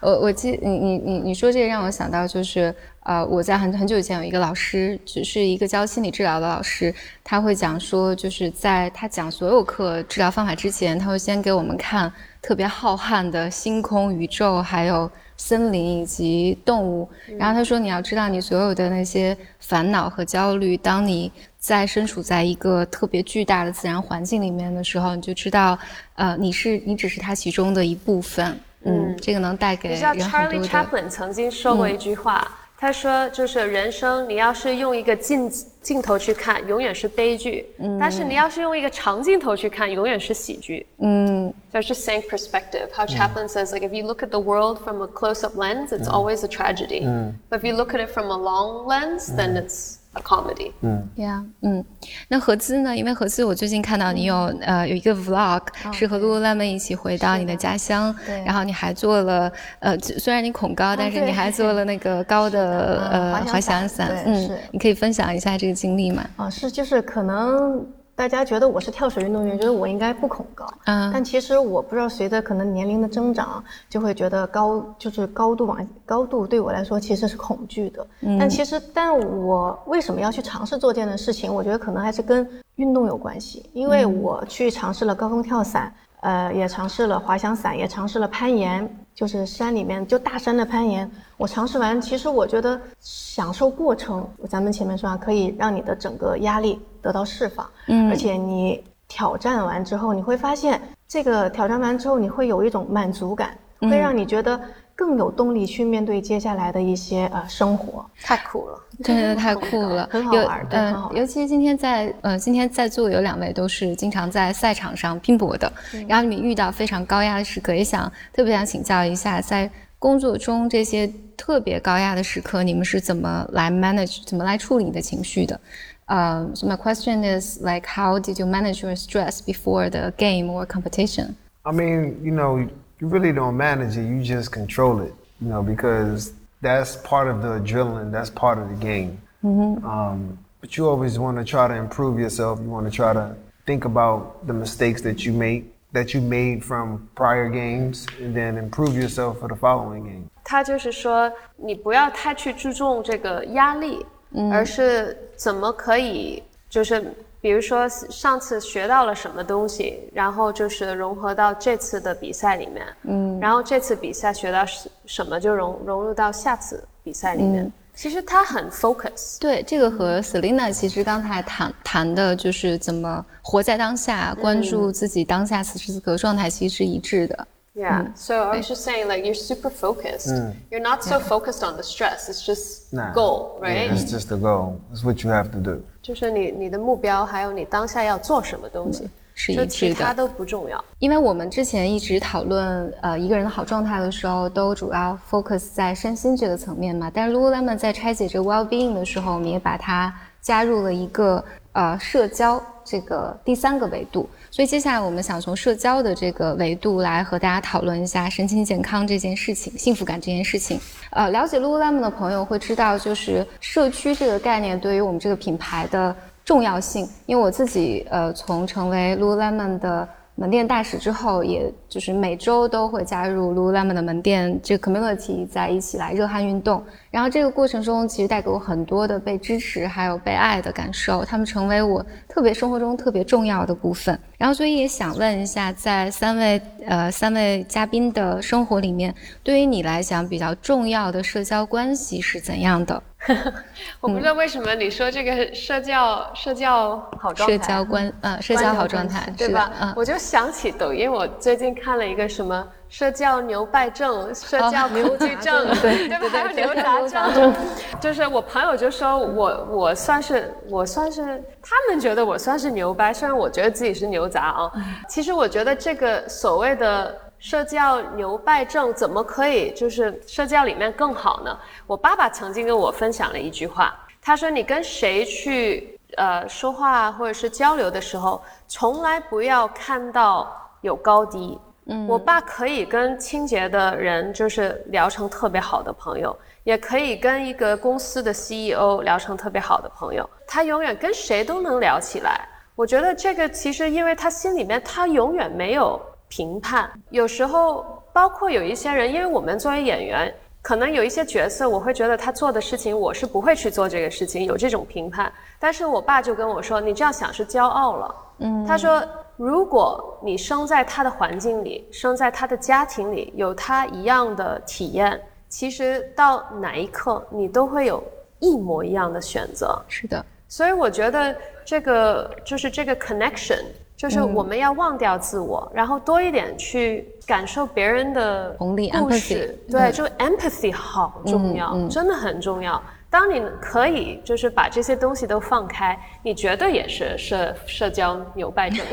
我我记你你你你说这个让我想到就是呃我在很很久以前有一个老师，只是一个教心理治疗的老师，他会讲说就是在他讲所有课治疗方法之前，他会先给我们看特别浩瀚的星空、宇宙，还有森林以及动物。然后他说你要知道你所有的那些烦恼和焦虑，当你在身处在一个特别巨大的自然环境里面的时候，你就知道。呃，你是你只是它其中的一部分，嗯，这个能带给你知道 Charlie Chaplin 曾经说过一句话，他说就是人生你要是用一个镜镜头去看，永远是悲剧，嗯，但是你要是用一个长镜头去看，永远是喜剧，嗯。It's just same perspective. How Chaplin says like if you look at the world from a close-up lens, it's always a tragedy. But if you look at it from a long lens, then it's a comedy. 嗯，Yeah，嗯，那合资呢？因为合资，我最近看到你有呃有一个 Vlog，是和 Lululemon 一起回到你的家乡，然后你还做了呃，虽然你恐高，但是你还做了那个高的呃滑翔伞，嗯，你可以分享一下这个经历吗？啊，是，就是可能。大家觉得我是跳水运动员，觉得我应该不恐高。嗯，但其实我不知道，随着可能年龄的增长，就会觉得高就是高度往高度对我来说其实是恐惧的。嗯，但其实，但我为什么要去尝试做这样的事情？我觉得可能还是跟运动有关系，因为我去尝试了高空跳伞，呃，也尝试了滑翔伞，也尝试了攀岩，就是山里面就大山的攀岩。我尝试完，其实我觉得享受过程，咱们前面说啊，可以让你的整个压力得到释放，嗯，而且你挑战完之后，你会发现这个挑战完之后，你会有一种满足感，会让你觉得更有动力去面对接下来的一些呃生活。太酷了，真的太酷了，很好玩，嗯，尤其今天在呃今天在座有两位都是经常在赛场上拼搏的，然后你们遇到非常高压的时刻，也想特别想请教一下在。工作中这些特别高压的时刻，你们是怎么来 manage，怎么来处理你的情绪的？呃、my question is like, how did you manage your stress before the game or competition? I mean, you know, you really don't manage it; you just control it. You know, because that's part of the adrenaline. That's part of the game. Mm-hmm. Um, but you always want to try to improve yourself. You want to try to think about the mistakes that you make that you made from prior games and then improve yourself for the following game. 他就是说，你不要太去注重这个压力，嗯、而是怎么可以，就是 比如说上次学到了什么东西，然后就是融合到这次的比赛里面，嗯，然后这次比赛学到什么就融融入到下次比赛里面。嗯。其实他很 focus，对这个和 Selina 其实刚才谈谈的就是怎么活在当下，关注自己当下此时此刻状态，其实是一致的。Yeah, so I was just saying, like you're super focused. You're not so focused on the stress. It's just goal, right? It's just the goal. It's what you have to do. 就是你你的目标，还有你当下要做什么东西。是一致的，其他都不重要。因为我们之前一直讨论呃一个人的好状态的时候，都主要 focus 在身心这个层面嘛。但是 Lululemon 在拆解这个 well being 的时候，我们也把它加入了一个呃社交这个第三个维度。所以接下来我们想从社交的这个维度来和大家讨论一下身心健康这件事情、幸福感这件事情。呃，了解 Lululemon 的朋友会知道，就是社区这个概念对于我们这个品牌的。重要性，因为我自己呃，从成为 Lululemon 的门店大使之后，也就是每周都会加入 Lululemon 的门店这个 community 在一起来热汗运动。然后这个过程中，其实带给我很多的被支持还有被爱的感受，他们成为我特别生活中特别重要的部分。然后所以也想问一下，在三位呃三位嘉宾的生活里面，对于你来讲比较重要的社交关系是怎样的？我不知道为什么你说这个社交社交好状态，社交关呃社交好状态对吧？嗯，我就想起抖音，我最近看了一个什么社交牛掰症、社交恐惧症，对对吧？还有牛杂症，就是我朋友就说我我算是我算是他们觉得我算是牛掰，虽然我觉得自己是牛杂啊。其实我觉得这个所谓的。社交牛掰症怎么可以就是社交里面更好呢？我爸爸曾经跟我分享了一句话，他说：“你跟谁去呃说话或者是交流的时候，从来不要看到有高低。”嗯，我爸可以跟清洁的人就是聊成特别好的朋友，也可以跟一个公司的 CEO 聊成特别好的朋友，他永远跟谁都能聊起来。我觉得这个其实因为他心里面他永远没有。评判有时候包括有一些人，因为我们作为演员，可能有一些角色，我会觉得他做的事情，我是不会去做这个事情，有这种评判。但是我爸就跟我说：“你这样想是骄傲了。”嗯，他说：“如果你生在他的环境里，生在他的家庭里，有他一样的体验，其实到哪一刻你都会有一模一样的选择。”是的，所以我觉得这个就是这个 connection。就是我们要忘掉自我，然后多一点去感受别人的故事。对，就 empathy 好重要，真的很重要。当你可以就是把这些东西都放开，你绝对也是社社交牛掰症。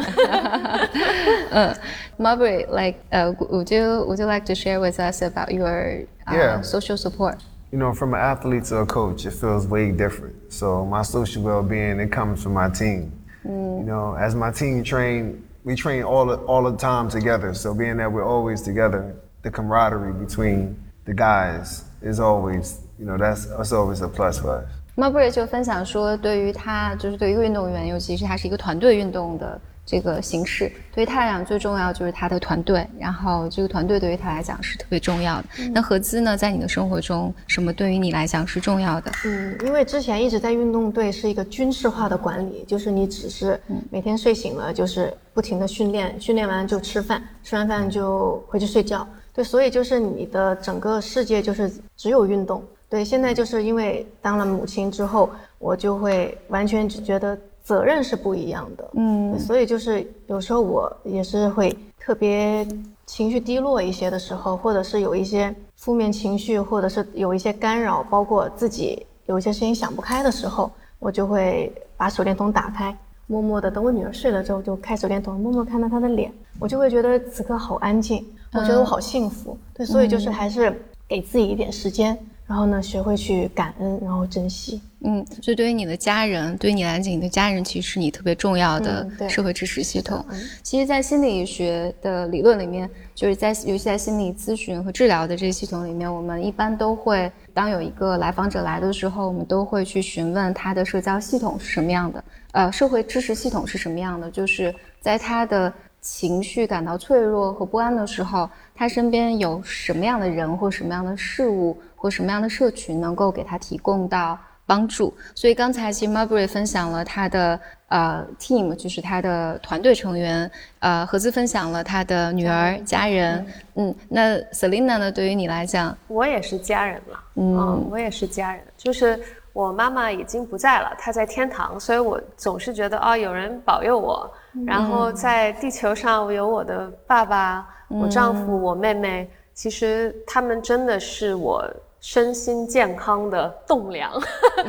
嗯，Marbury，like，呃，would you would you like to share with us about your yeah social support? You know, from an athlete to a coach, it feels way different. So my social well-being, it comes from my team. Mm. You know, as my team train, we train all the, all the time together. So being that we're always together, the camaraderie between the guys is always, you know, that's, that's always a plus for us. Marbury 就分享说，对于他就是对于一个运动员，尤其是他是一个团队运动的 这个形式对于他来讲最重要就是他的团队，然后这个团队对于他来讲是特别重要的。那合资呢，在你的生活中，什么对于你来讲是重要的？嗯，因为之前一直在运动队是一个军事化的管理，就是你只是每天睡醒了就是不停的训练，训练完就吃饭，吃完饭就回去睡觉。对，所以就是你的整个世界就是只有运动。对，现在就是因为当了母亲之后，我就会完全只觉得。责任是不一样的，嗯，所以就是有时候我也是会特别情绪低落一些的时候，或者是有一些负面情绪，或者是有一些干扰，包括自己有一些事情想不开的时候，我就会把手电筒打开，默默的等我女儿睡了之后，就开手电筒，默默看到她的脸，我就会觉得此刻好安静，我觉得我好幸福，对，所以就是还是给自己一点时间。然后呢，学会去感恩，然后珍惜。嗯，所以对于你的家人，对于你来讲，你的家人其实是你特别重要的社会支持系统。其实，在心理学的理论里面，就是在尤其在心理咨询和治疗的这个系统里面，我们一般都会当有一个来访者来的时候，我们都会去询问他的社交系统是什么样的，呃，社会支持系统是什么样的，就是在他的。情绪感到脆弱和不安的时候，他身边有什么样的人或什么样的事物或什么样的社群能够给他提供到帮助？所以刚才其实 Marbury 分享了他的呃 team，就是他的团队成员，呃，合资分享了他的女儿家人。嗯，那 Selina 呢？对于你来讲，我也是家人了。嗯，我也是家人，就是。我妈妈已经不在了，她在天堂，所以我总是觉得哦，有人保佑我。然后在地球上，我有我的爸爸、我丈夫、我妹妹，其实他们真的是我身心健康的栋梁。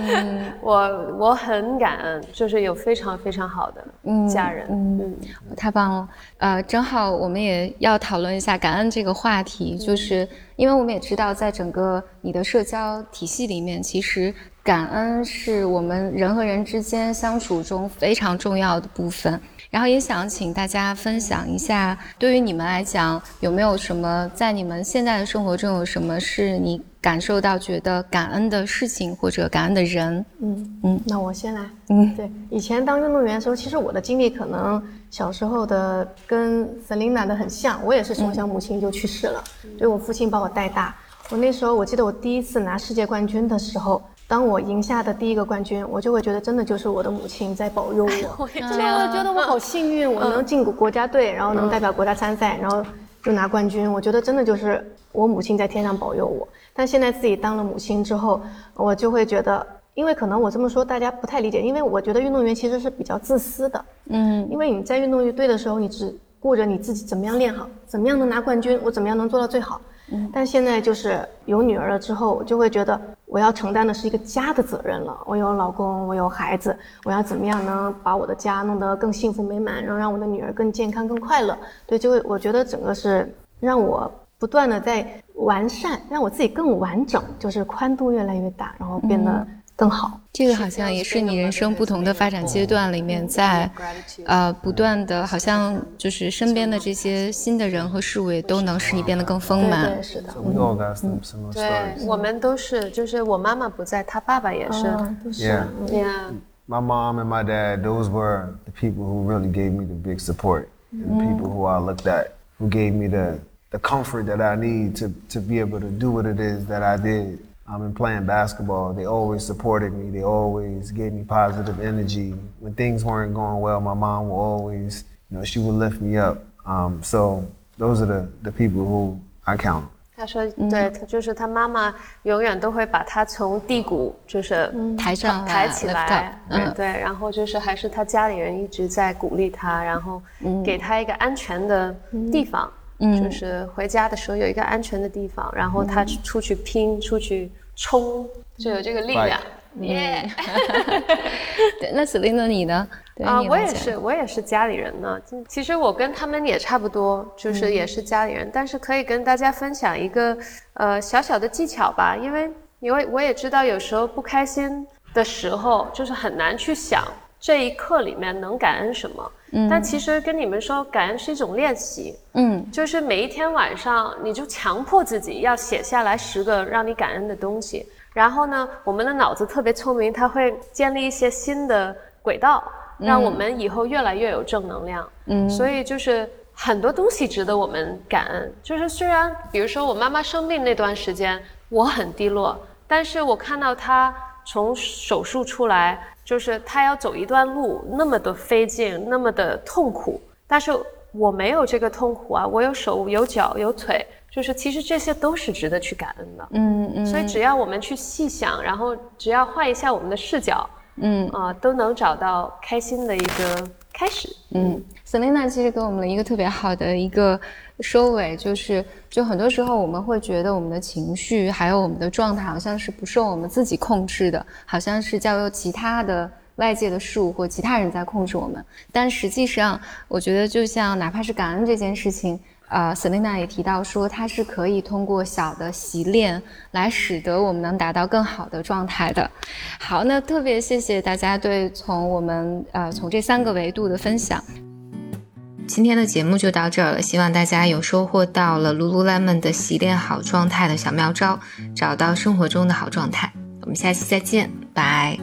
我我很感恩，就是有非常非常好的家人。嗯，太棒了。呃，正好我们也要讨论一下感恩这个话题，就是因为我们也知道，在整个你的社交体系里面，其实。感恩是我们人和人之间相处中非常重要的部分，然后也想请大家分享一下，对于你们来讲，有没有什么在你们现在的生活中有什么是你感受到觉得感恩的事情或者感恩的人？嗯嗯，那我先来。嗯，对，以前当运动员的时候，其实我的经历可能小时候的跟 Selina 的很像，我也是从小母亲就去世了，对我父亲把我带大。我那时候我记得我第一次拿世界冠军的时候。当我赢下的第一个冠军，我就会觉得真的就是我的母亲在保佑我。真的，我觉得我好幸运，我能进国家队，然后能代表国家参赛，然后就拿冠军。我觉得真的就是我母亲在天上保佑我。但现在自己当了母亲之后，我就会觉得，因为可能我这么说大家不太理解，因为我觉得运动员其实是比较自私的。嗯，因为你在运动队的时候，你只顾着你自己怎么样练好，怎么样能拿冠军，我怎么样能做到最好。嗯但现在就是有女儿了之后，我就会觉得我要承担的是一个家的责任了。我有老公，我有孩子，我要怎么样能把我的家弄得更幸福美满，然后让我的女儿更健康、更快乐？对，就会我觉得整个是让我不断的在完善，让我自己更完整，就是宽度越来越大，然后变得更好。这个好像也是你人生不同的发展阶段里面，在呃不断的，好像就是身边的这些新的人和事物也都能使你变得更丰满。对，是的。Similar 对我们都是，就是我妈妈不在，她爸爸也是。嗯都是 Yeah. Yeah，My mom and my dad, those were the people who really gave me the big support. And the people who I looked at, who gave me the, the comfort that I need to, to be able to do what it is that I did. Um, in playing basketball, they always supported me. They always gave me positive energy. When things weren't going well, my mom would always, you know, she would lift me up. Um, so those are the, the people who I count. 她说，对，她就是她妈妈永远都会把她从低谷就是抬上来抬起 lift 来 up，，嗯对，然后就是还是她家里人一直在鼓励她，然后给她一个安全的地方，就是回家的时候有一个安全的地方，然后她出去拼，出去 冲，就有这个力量。耶、对，那 Selina 你呢？对啊，你来讲我也是，我也是家里人呢。其其实我跟他们也差不多，就是也是家里人，但是可以跟大家分享一个呃小小的技巧吧，因为因为我也知道有时候不开心的时候，就是很难去想这一刻里面能感恩什么。嗯，但其实跟你们说，感恩是一种练习。嗯，就是每一天晚上，你就强迫自己要写下来十个让你感恩的东西。然后呢，我们的脑子特别聪明，它会建立一些新的轨道，让我们以后越来越有正能量。嗯，所以就是很多东西值得我们感恩。就是虽然，比如说我妈妈生病那段时间，我很低落，但是我看到她从手术出来，就是他要走一段路，那么的费劲，那么的痛苦，但是我没有这个痛苦啊，我有手有脚有腿，就是其实这些都是值得去感恩的。嗯嗯所以只要我们去细想，然后只要换一下我们的视角，嗯啊、都能找到开心的一个开始。嗯，Selina 其实给我们了一个特别好的一个收尾，就是就很多时候我们会觉得我们的情绪还有我们的状态好像是不受我们自己控制的，好像是交由其他的。外界的事物或其他人在控制我们，但实际上，我觉得就像哪怕是感恩这件事情，呃，Selina 也提到说，它是可以通过小的习练来使得我们能达到更好的状态的。好，那特别谢谢大家对从我们呃从这三个维度的分享。今天的节目就到这儿了，希望大家有收获到了 Lulu Lemon 的洗练好状态的小妙招，找到生活中的好状态。我们下期再见，拜。